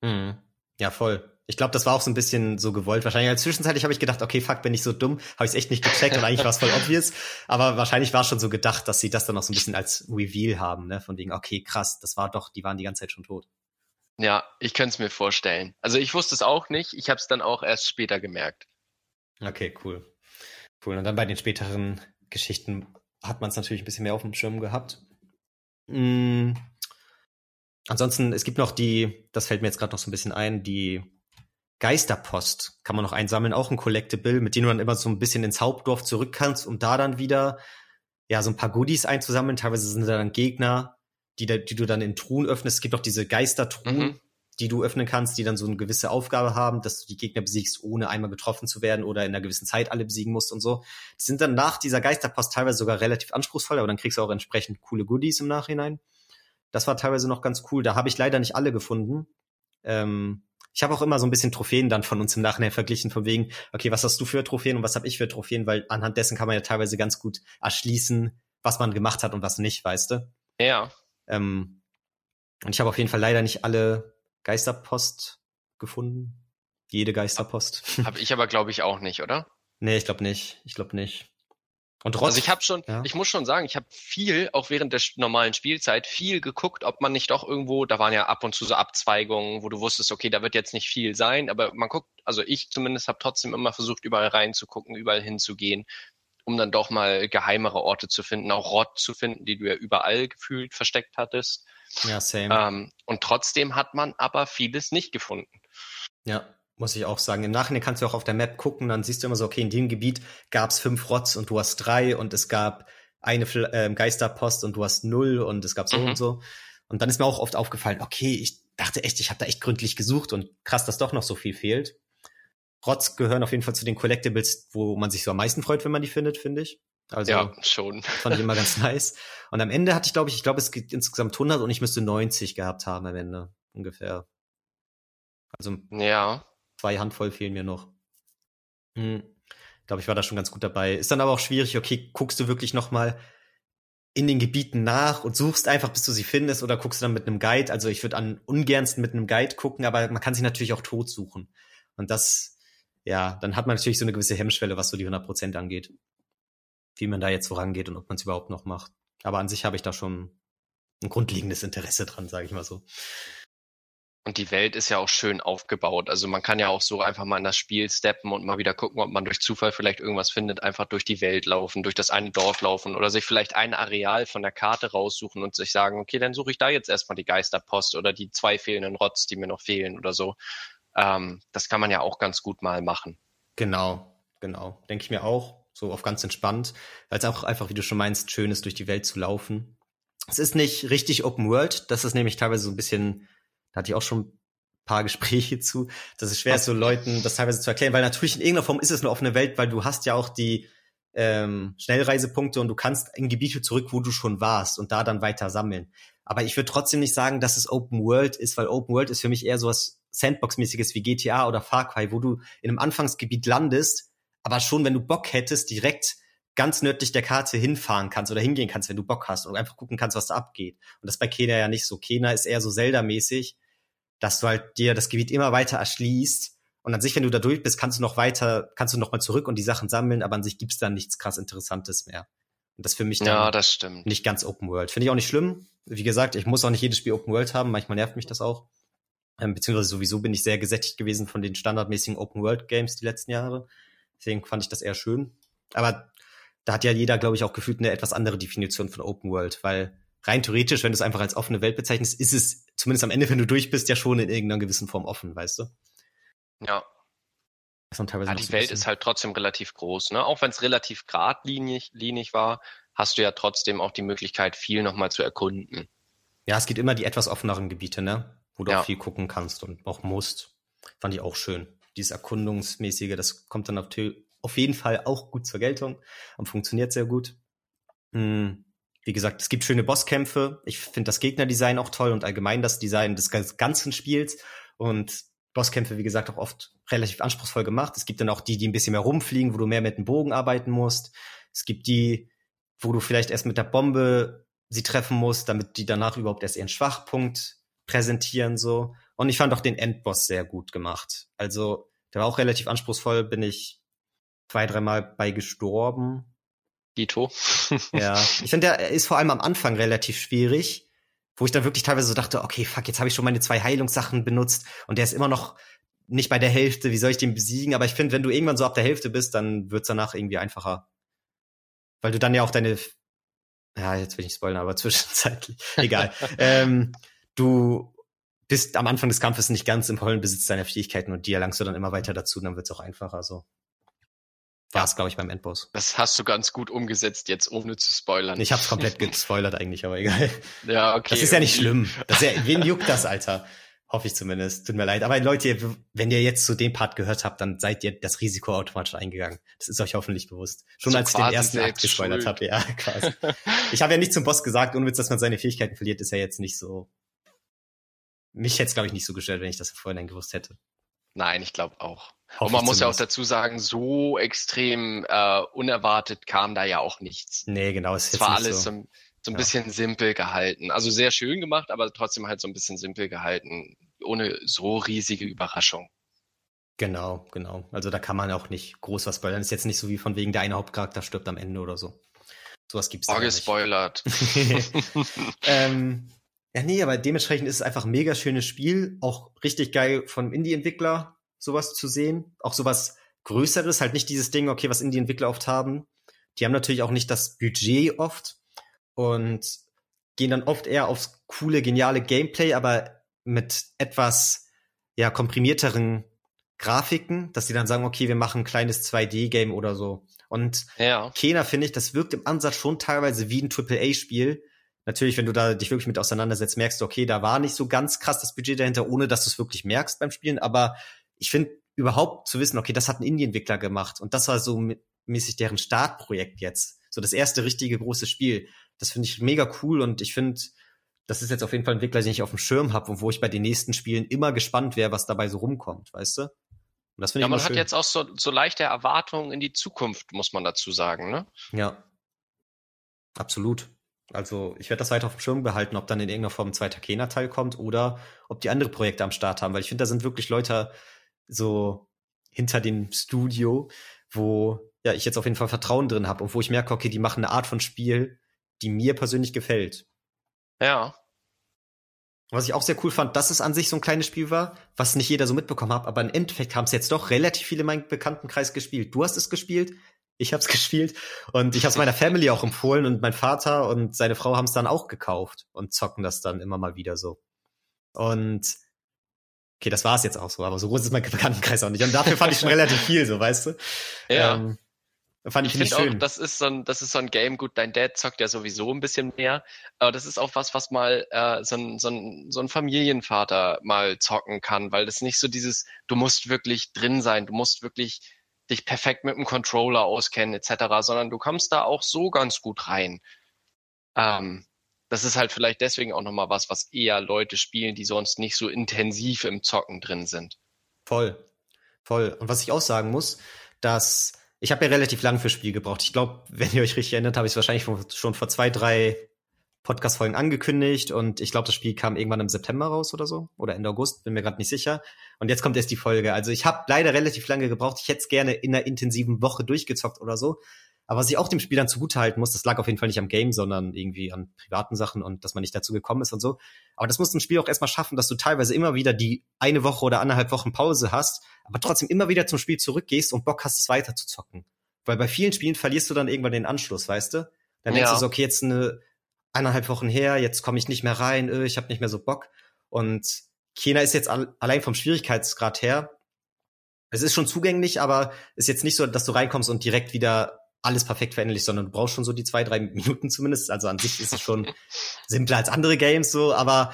Mhm. Ja, voll. Ich glaube, das war auch so ein bisschen so gewollt. Wahrscheinlich als zwischenzeitlich habe ich gedacht, okay, fuck, bin ich so dumm, habe ich es echt nicht gecheckt und eigentlich war es voll obvious. Aber wahrscheinlich war es schon so gedacht, dass sie das dann auch so ein bisschen als Reveal haben, ne? Von wegen, okay, krass, das war doch, die waren die ganze Zeit schon tot. Ja, ich könnte es mir vorstellen. Also ich wusste es auch nicht, ich habe es dann auch erst später gemerkt. Okay, cool. Cool. Und dann bei den späteren Geschichten hat man es natürlich ein bisschen mehr auf dem Schirm gehabt. Mhm. Ansonsten, es gibt noch die, das fällt mir jetzt gerade noch so ein bisschen ein, die Geisterpost kann man noch einsammeln, auch ein Collectible, mit dem du dann immer so ein bisschen ins Hauptdorf zurück kannst, um da dann wieder ja so ein paar Goodies einzusammeln. Teilweise sind da dann Gegner, die, da, die du dann in Truhen öffnest. Es gibt auch diese Geistertruhen, mhm. Die du öffnen kannst, die dann so eine gewisse Aufgabe haben, dass du die Gegner besiegst, ohne einmal getroffen zu werden oder in einer gewissen Zeit alle besiegen musst und so. Die sind dann nach dieser Geisterpost teilweise sogar relativ anspruchsvoll, aber dann kriegst du auch entsprechend coole Goodies im Nachhinein. Das war teilweise noch ganz cool. Da habe ich leider nicht alle gefunden. Ähm, ich habe auch immer so ein bisschen Trophäen dann von uns im Nachhinein verglichen, von wegen, okay, was hast du für Trophäen und was habe ich für Trophäen, weil anhand dessen kann man ja teilweise ganz gut erschließen, was man gemacht hat und was nicht, weißt du? Ja. Ähm, und ich habe auf jeden Fall leider nicht alle Geisterpost gefunden. Jede Geisterpost. Habe ich aber, glaube ich, auch nicht, oder? Nee, ich glaube nicht. Ich glaube nicht. Und trotzdem, also ich habe schon, ja. ich muss schon sagen, ich habe viel, auch während der normalen Spielzeit, viel geguckt, ob man nicht doch irgendwo, da waren ja ab und zu so Abzweigungen, wo du wusstest, okay, da wird jetzt nicht viel sein, aber man guckt, also ich zumindest habe trotzdem immer versucht, überall reinzugucken, überall hinzugehen, um dann doch mal geheimere Orte zu finden, auch Rott zu finden, die du ja überall gefühlt versteckt hattest. Ja, same. Ähm, und trotzdem hat man aber vieles nicht gefunden. Ja, muss ich auch sagen. Im Nachhinein kannst du auch auf der Map gucken, dann siehst du immer so, okay, in dem Gebiet gab es fünf Rotz und du hast drei und es gab eine äh, Geisterpost und du hast null und es gab so mhm. und so. Und dann ist mir auch oft aufgefallen, okay, ich dachte echt, ich habe da echt gründlich gesucht und krass, dass doch noch so viel fehlt. Rotz gehören auf jeden Fall zu den Collectibles, wo man sich so am meisten freut, wenn man die findet, finde ich. Also ja, schon. Fand ich immer ganz nice. Und am Ende hatte ich, glaube ich, ich glaube, es gibt insgesamt 100 und ich müsste 90 gehabt haben am Ende ungefähr. Also ja zwei Handvoll fehlen mir noch. Hm. Ich glaube, ich war da schon ganz gut dabei. Ist dann aber auch schwierig, okay, guckst du wirklich noch mal in den Gebieten nach und suchst einfach, bis du sie findest, oder guckst du dann mit einem Guide? Also ich würde an ungernsten mit einem Guide gucken, aber man kann sich natürlich auch tot suchen. Und das, ja, dann hat man natürlich so eine gewisse Hemmschwelle, was so die 100 Prozent angeht. Wie man da jetzt vorangeht und ob man es überhaupt noch macht. Aber an sich habe ich da schon ein grundlegendes Interesse dran, sage ich mal so. Und die Welt ist ja auch schön aufgebaut. Also man kann ja auch so einfach mal in das Spiel steppen und mal wieder gucken, ob man durch Zufall vielleicht irgendwas findet, einfach durch die Welt laufen, durch das eine Dorf laufen oder sich vielleicht ein Areal von der Karte raussuchen und sich sagen, okay, dann suche ich da jetzt erstmal die Geisterpost oder die zwei fehlenden Rotz, die mir noch fehlen oder so. Ähm, das kann man ja auch ganz gut mal machen. Genau, genau. Denke ich mir auch. So auf ganz entspannt. Weil es auch einfach, wie du schon meinst, schön ist, durch die Welt zu laufen. Es ist nicht richtig Open World. Das ist nämlich teilweise so ein bisschen da hatte ich auch schon ein paar Gespräche zu, dass es schwer ist, so Leuten das teilweise zu erklären, weil natürlich in irgendeiner Form ist es eine offene Welt, weil du hast ja auch die ähm, Schnellreisepunkte und du kannst in Gebiete zurück, wo du schon warst und da dann weiter sammeln. Aber ich würde trotzdem nicht sagen, dass es Open World ist, weil Open World ist für mich eher so was Sandbox-mäßiges wie GTA oder Far Cry, wo du in einem Anfangsgebiet landest, aber schon, wenn du Bock hättest, direkt ganz nördlich der Karte hinfahren kannst oder hingehen kannst, wenn du Bock hast und einfach gucken kannst, was da abgeht. Und das bei Kena ja nicht so. Kena ist eher so Zelda-mäßig, dass du halt dir das Gebiet immer weiter erschließt. Und an sich, wenn du da durch bist, kannst du noch weiter, kannst du noch mal zurück und die Sachen sammeln, aber an sich gibt's dann nichts krass Interessantes mehr. Und das für mich dann ja, das stimmt. nicht ganz Open World. Finde ich auch nicht schlimm. Wie gesagt, ich muss auch nicht jedes Spiel Open World haben. Manchmal nervt mich das auch. Ähm, beziehungsweise sowieso bin ich sehr gesättigt gewesen von den standardmäßigen Open World Games die letzten Jahre. Deswegen fand ich das eher schön. Aber da hat ja jeder, glaube ich, auch gefühlt eine etwas andere Definition von Open World, weil rein theoretisch, wenn du es einfach als offene Welt bezeichnest, ist es zumindest am Ende, wenn du durch bist, ja schon in irgendeiner gewissen Form offen, weißt du? Ja. ja die Welt ist halt trotzdem relativ groß, ne? Auch wenn es relativ geradlinig linig war, hast du ja trotzdem auch die Möglichkeit, viel nochmal zu erkunden. Ja, es gibt immer die etwas offeneren Gebiete, ne? Wo du ja. auch viel gucken kannst und auch musst. Fand ich auch schön. Dieses Erkundungsmäßige, das kommt dann auf, auf jeden Fall auch gut zur Geltung und funktioniert sehr gut. Hm. Wie gesagt, es gibt schöne Bosskämpfe. Ich finde das Gegnerdesign auch toll und allgemein das Design des ganzen Spiels. Und Bosskämpfe, wie gesagt, auch oft relativ anspruchsvoll gemacht. Es gibt dann auch die, die ein bisschen mehr rumfliegen, wo du mehr mit dem Bogen arbeiten musst. Es gibt die, wo du vielleicht erst mit der Bombe sie treffen musst, damit die danach überhaupt erst ihren Schwachpunkt präsentieren, so. Und ich fand auch den Endboss sehr gut gemacht. Also, der war auch relativ anspruchsvoll, bin ich zwei, dreimal bei gestorben. Dito. ja. Ich finde, der ist vor allem am Anfang relativ schwierig, wo ich dann wirklich teilweise so dachte, okay, fuck, jetzt habe ich schon meine zwei Heilungssachen benutzt und der ist immer noch nicht bei der Hälfte, wie soll ich den besiegen? Aber ich finde, wenn du irgendwann so ab der Hälfte bist, dann wird's danach irgendwie einfacher. Weil du dann ja auch deine, ja, jetzt will ich nicht spoilern, aber zwischenzeitlich, egal. ähm, du bist am Anfang des Kampfes nicht ganz im vollen Besitz deiner Fähigkeiten und die erlangst du dann immer weiter dazu, dann wird's auch einfacher, so. War es, glaube ich, beim Endboss. Das hast du ganz gut umgesetzt, jetzt ohne zu spoilern. Ich hab's komplett gespoilert eigentlich, aber egal. Ja, okay. Das ist ja nicht schlimm. Das ist ja, wen juckt das, Alter? Hoffe ich zumindest. Tut mir leid. Aber Leute, wenn ihr jetzt zu dem Part gehört habt, dann seid ihr das Risiko automatisch eingegangen. Das ist euch hoffentlich bewusst. Schon so als ich den ersten Akt gespoilert habe. Ja, quasi. ich habe ja nicht zum Boss gesagt, ohne dass man seine Fähigkeiten verliert, ist ja jetzt nicht so. Mich hätte es, glaube ich, nicht so gestellt, wenn ich das vorhin gewusst hätte. Nein, ich glaube auch. Hoffe Und man muss ja auch dazu sagen, so extrem äh, unerwartet kam da ja auch nichts. Nee, genau. Es, es war alles so, so, so ein ja. bisschen simpel gehalten. Also sehr schön gemacht, aber trotzdem halt so ein bisschen simpel gehalten, ohne so riesige Überraschung. Genau, genau. Also da kann man auch nicht groß was spoilern. Ist jetzt nicht so wie von wegen der eine Hauptcharakter stirbt am Ende oder so. Sowas gibt's oh, gespoilert. ähm, ja, nee, aber dementsprechend ist es einfach ein mega schönes Spiel. Auch richtig geil vom Indie-Entwickler, sowas zu sehen. Auch sowas Größeres, halt nicht dieses Ding, okay, was Indie-Entwickler oft haben. Die haben natürlich auch nicht das Budget oft und gehen dann oft eher aufs coole, geniale Gameplay, aber mit etwas, ja, komprimierteren Grafiken, dass die dann sagen, okay, wir machen ein kleines 2D-Game oder so. Und ja. Kena, finde ich, das wirkt im Ansatz schon teilweise wie ein AAA-Spiel, natürlich, wenn du da dich wirklich mit auseinandersetzt, merkst du, okay, da war nicht so ganz krass das Budget dahinter, ohne dass du es wirklich merkst beim Spielen. Aber ich finde überhaupt zu wissen, okay, das hat ein Indie-Entwickler gemacht und das war so mäßig deren Startprojekt jetzt. So das erste richtige große Spiel. Das finde ich mega cool und ich finde, das ist jetzt auf jeden Fall ein Entwickler, den ich auf dem Schirm habe und wo ich bei den nächsten Spielen immer gespannt wäre, was dabei so rumkommt, weißt du? Und das finde ja, ich man hat jetzt auch so, so leichte Erwartungen in die Zukunft, muss man dazu sagen, ne? Ja. Absolut. Also ich werde das weiter auf dem Schirm behalten, ob dann in irgendeiner Form ein zweiter Kena-Teil kommt oder ob die andere Projekte am Start haben, weil ich finde, da sind wirklich Leute so hinter dem Studio, wo ja ich jetzt auf jeden Fall Vertrauen drin habe und wo ich merke, okay, die machen eine Art von Spiel, die mir persönlich gefällt. Ja. Was ich auch sehr cool fand, dass es an sich so ein kleines Spiel war, was nicht jeder so mitbekommen hat, aber im Endeffekt haben es jetzt doch relativ viele in meinem Bekanntenkreis gespielt. Du hast es gespielt, ich habe es gespielt und ich habe es meiner Family auch empfohlen und mein Vater und seine Frau haben es dann auch gekauft und zocken das dann immer mal wieder so. Und okay, das war es jetzt auch so, aber so groß ist mein Bekanntenkreis auch nicht. Und dafür fand ich schon relativ viel, so weißt du. Ja. Ähm, fand ich, ich finde auch, das ist so ein, das ist so ein Game. Gut, dein Dad zockt ja sowieso ein bisschen mehr, aber das ist auch was, was mal äh, so ein, so ein, so ein Familienvater mal zocken kann, weil das nicht so dieses, du musst wirklich drin sein, du musst wirklich dich perfekt mit dem Controller auskennen etc., sondern du kommst da auch so ganz gut rein. Ähm, das ist halt vielleicht deswegen auch nochmal was, was eher Leute spielen, die sonst nicht so intensiv im Zocken drin sind. Voll, voll. Und was ich auch sagen muss, dass ich habe ja relativ lang fürs Spiel gebraucht. Ich glaube, wenn ihr euch richtig erinnert, habe ich es wahrscheinlich schon vor zwei, drei Podcast-Folgen angekündigt und ich glaube, das Spiel kam irgendwann im September raus oder so oder Ende August, bin mir gerade nicht sicher. Und jetzt kommt erst die Folge. Also ich habe leider relativ lange gebraucht. Ich hätte es gerne in einer intensiven Woche durchgezockt oder so. Aber was ich auch dem Spiel dann zugutehalten muss, das lag auf jeden Fall nicht am Game, sondern irgendwie an privaten Sachen und dass man nicht dazu gekommen ist und so. Aber das muss ein Spiel auch erstmal schaffen, dass du teilweise immer wieder die eine Woche oder anderthalb Wochen Pause hast, aber trotzdem immer wieder zum Spiel zurückgehst und Bock hast, es weiter zu zocken. Weil bei vielen Spielen verlierst du dann irgendwann den Anschluss, weißt du? Dann denkst ja. du so, okay, jetzt eine eineinhalb Wochen her, jetzt komme ich nicht mehr rein, öh, ich habe nicht mehr so Bock. Und China ist jetzt allein vom Schwierigkeitsgrad her, es ist schon zugänglich, aber ist jetzt nicht so, dass du reinkommst und direkt wieder alles perfekt veränderlich, sondern du brauchst schon so die zwei, drei Minuten zumindest. Also an sich ist es schon simpler als andere Games so, aber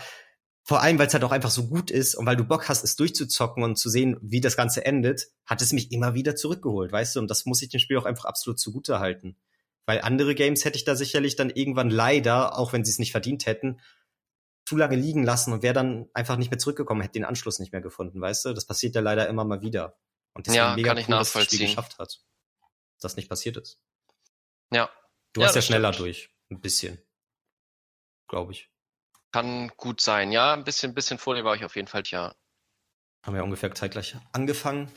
vor allem, weil es halt auch einfach so gut ist und weil du Bock hast, es durchzuzocken und zu sehen, wie das Ganze endet, hat es mich immer wieder zurückgeholt, weißt du? Und das muss ich dem Spiel auch einfach absolut zugute halten. Weil andere Games hätte ich da sicherlich dann irgendwann leider, auch wenn sie es nicht verdient hätten, zu lange liegen lassen und wäre dann einfach nicht mehr zurückgekommen, hätte den Anschluss nicht mehr gefunden, weißt du? Das passiert ja leider immer mal wieder. Und deswegen ja, mega kann ich cool, dass das Spiel geschafft hat. Dass das nicht passiert ist. Ja. Du ja, hast ja schneller stimmt. durch. Ein bisschen. Glaube ich. Kann gut sein. Ja, ein bisschen, bisschen vor dir war ich auf jeden Fall, ja. Haben wir ungefähr zeitgleich angefangen.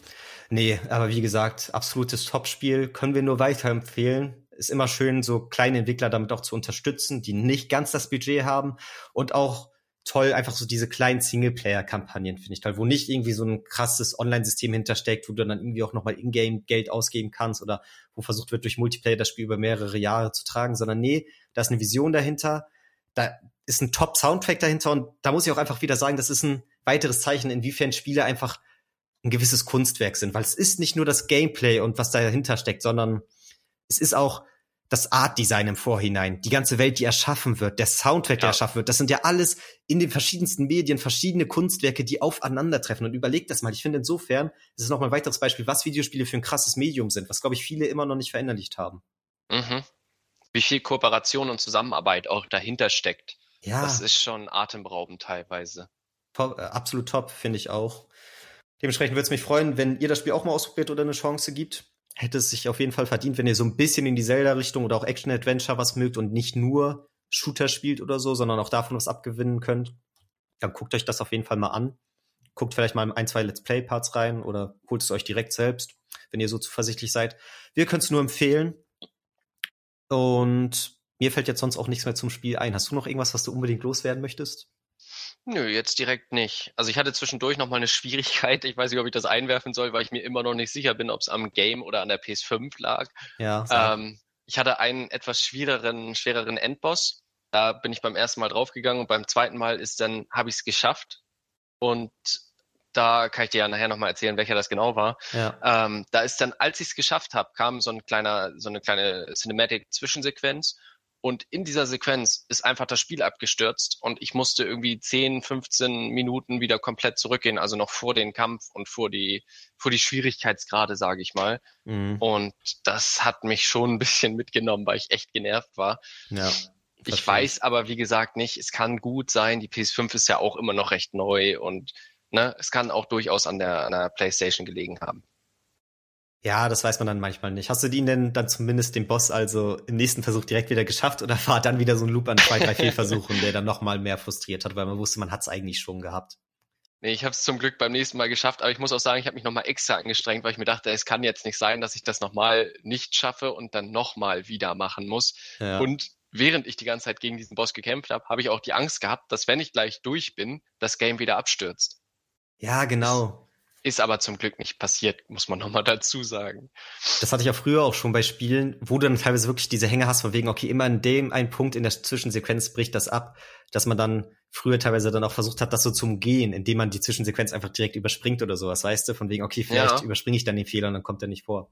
Nee, aber wie gesagt, absolutes Topspiel. Können wir nur weiterempfehlen ist immer schön, so kleine Entwickler damit auch zu unterstützen, die nicht ganz das Budget haben und auch toll, einfach so diese kleinen Singleplayer-Kampagnen finde ich toll, wo nicht irgendwie so ein krasses Online-System hintersteckt, wo du dann irgendwie auch nochmal Ingame Geld ausgeben kannst oder wo versucht wird, durch Multiplayer das Spiel über mehrere Jahre zu tragen, sondern nee, da ist eine Vision dahinter, da ist ein Top-Soundtrack dahinter und da muss ich auch einfach wieder sagen, das ist ein weiteres Zeichen, inwiefern Spiele einfach ein gewisses Kunstwerk sind, weil es ist nicht nur das Gameplay und was dahinter steckt, sondern es ist auch das Art-Design im Vorhinein, die ganze Welt, die erschaffen wird, der Soundtrack, der ja. erschaffen wird. Das sind ja alles in den verschiedensten Medien verschiedene Kunstwerke, die aufeinandertreffen. Und überlegt das mal. Ich finde insofern, das ist nochmal ein weiteres Beispiel, was Videospiele für ein krasses Medium sind, was, glaube ich, viele immer noch nicht verinnerlicht haben. Mhm. Wie viel Kooperation und Zusammenarbeit auch dahinter steckt. Ja. Das ist schon atemberaubend teilweise. Top, äh, absolut top, finde ich auch. Dementsprechend würde es mich freuen, wenn ihr das Spiel auch mal ausprobiert oder eine Chance gibt hätte es sich auf jeden Fall verdient, wenn ihr so ein bisschen in die Zelda-Richtung oder auch Action-Adventure was mögt und nicht nur Shooter spielt oder so, sondern auch davon was abgewinnen könnt. Dann guckt euch das auf jeden Fall mal an. Guckt vielleicht mal in ein, zwei Let's Play-Parts rein oder holt es euch direkt selbst, wenn ihr so zuversichtlich seid. Wir können es nur empfehlen. Und mir fällt jetzt sonst auch nichts mehr zum Spiel ein. Hast du noch irgendwas, was du unbedingt loswerden möchtest? Nö, jetzt direkt nicht. Also ich hatte zwischendurch noch mal eine Schwierigkeit. Ich weiß nicht, ob ich das einwerfen soll, weil ich mir immer noch nicht sicher bin, ob es am Game oder an der PS5 lag. Ja. Ähm, ich hatte einen etwas schwiereren, schwereren Endboss. Da bin ich beim ersten Mal draufgegangen und beim zweiten Mal ist dann, habe ich es geschafft. Und da kann ich dir ja nachher nochmal erzählen, welcher das genau war. Ja. Ähm, da ist dann, als ich es geschafft habe, kam so ein kleiner, so eine kleine Cinematic-Zwischensequenz und in dieser Sequenz ist einfach das Spiel abgestürzt und ich musste irgendwie 10, 15 Minuten wieder komplett zurückgehen, also noch vor den Kampf und vor die, vor die Schwierigkeitsgrade, sage ich mal. Mhm. Und das hat mich schon ein bisschen mitgenommen, weil ich echt genervt war. Ja. Ich weiß aber, wie gesagt, nicht, es kann gut sein, die PS5 ist ja auch immer noch recht neu und ne, es kann auch durchaus an der, an der PlayStation gelegen haben. Ja, das weiß man dann manchmal nicht. Hast du den denn dann zumindest den Boss also im nächsten Versuch direkt wieder geschafft oder war dann wieder so ein Loop an zwei, drei Fehlversuchen, der dann nochmal mehr frustriert hat, weil man wusste, man hat es eigentlich schon gehabt? Nee, ich habe es zum Glück beim nächsten Mal geschafft, aber ich muss auch sagen, ich habe mich nochmal extra angestrengt, weil ich mir dachte, es kann jetzt nicht sein, dass ich das nochmal nicht schaffe und dann nochmal wieder machen muss. Ja. Und während ich die ganze Zeit gegen diesen Boss gekämpft habe, habe ich auch die Angst gehabt, dass wenn ich gleich durch bin, das Game wieder abstürzt. Ja, genau. Ist aber zum Glück nicht passiert, muss man nochmal dazu sagen. Das hatte ich ja früher auch schon bei Spielen, wo du dann teilweise wirklich diese Hänge hast, von wegen, okay, immer in dem einen Punkt in der Zwischensequenz bricht das ab, dass man dann früher teilweise dann auch versucht hat, das so zu umgehen, indem man die Zwischensequenz einfach direkt überspringt oder sowas, weißt du, von wegen, okay, vielleicht ja. überspringe ich dann den Fehler und dann kommt er nicht vor.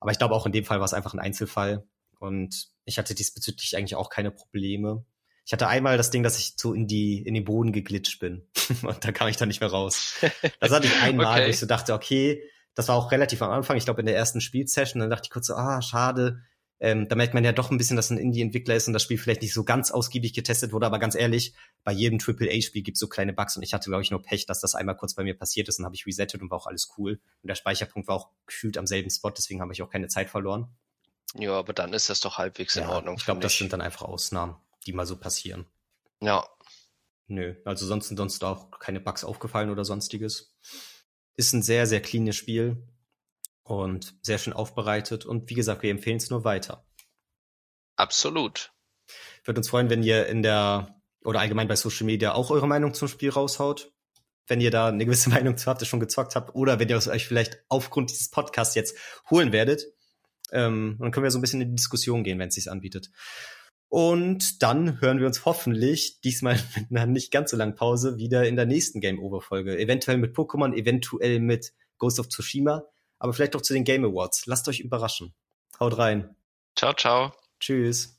Aber ich glaube auch in dem Fall war es einfach ein Einzelfall und ich hatte diesbezüglich eigentlich auch keine Probleme. Ich hatte einmal das Ding, dass ich so in die in den Boden geglitscht bin und da kam ich dann nicht mehr raus. Das hatte ich einmal, okay. wo ich so dachte, okay, das war auch relativ am Anfang, ich glaube in der ersten Spielsession, dann dachte ich kurz so, ah, schade. Ähm, da merkt man ja doch ein bisschen, dass ein Indie-Entwickler ist und das Spiel vielleicht nicht so ganz ausgiebig getestet wurde, aber ganz ehrlich, bei jedem AAA-Spiel gibt es so kleine Bugs und ich hatte, glaube ich, nur Pech, dass das einmal kurz bei mir passiert ist und habe ich resettet und war auch alles cool. Und der Speicherpunkt war auch gefühlt am selben Spot, deswegen habe ich auch keine Zeit verloren. Ja, aber dann ist das doch halbwegs in Ordnung. Ich glaube, das sind dann einfach Ausnahmen die mal so passieren. Ja. Nö, also sonst sind sonst auch keine Bugs aufgefallen oder sonstiges. Ist ein sehr, sehr cleanes Spiel und sehr schön aufbereitet und wie gesagt, wir empfehlen es nur weiter. Absolut. Würde uns freuen, wenn ihr in der oder allgemein bei Social Media auch eure Meinung zum Spiel raushaut. Wenn ihr da eine gewisse Meinung zu habt, schon gezockt habt, oder wenn ihr es euch vielleicht aufgrund dieses Podcasts jetzt holen werdet, ähm, dann können wir so ein bisschen in die Diskussion gehen, wenn es sich anbietet. Und dann hören wir uns hoffentlich, diesmal mit einer nicht ganz so langen Pause, wieder in der nächsten Game Over Folge. Eventuell mit Pokémon, eventuell mit Ghost of Tsushima, aber vielleicht auch zu den Game Awards. Lasst euch überraschen. Haut rein. Ciao, ciao. Tschüss.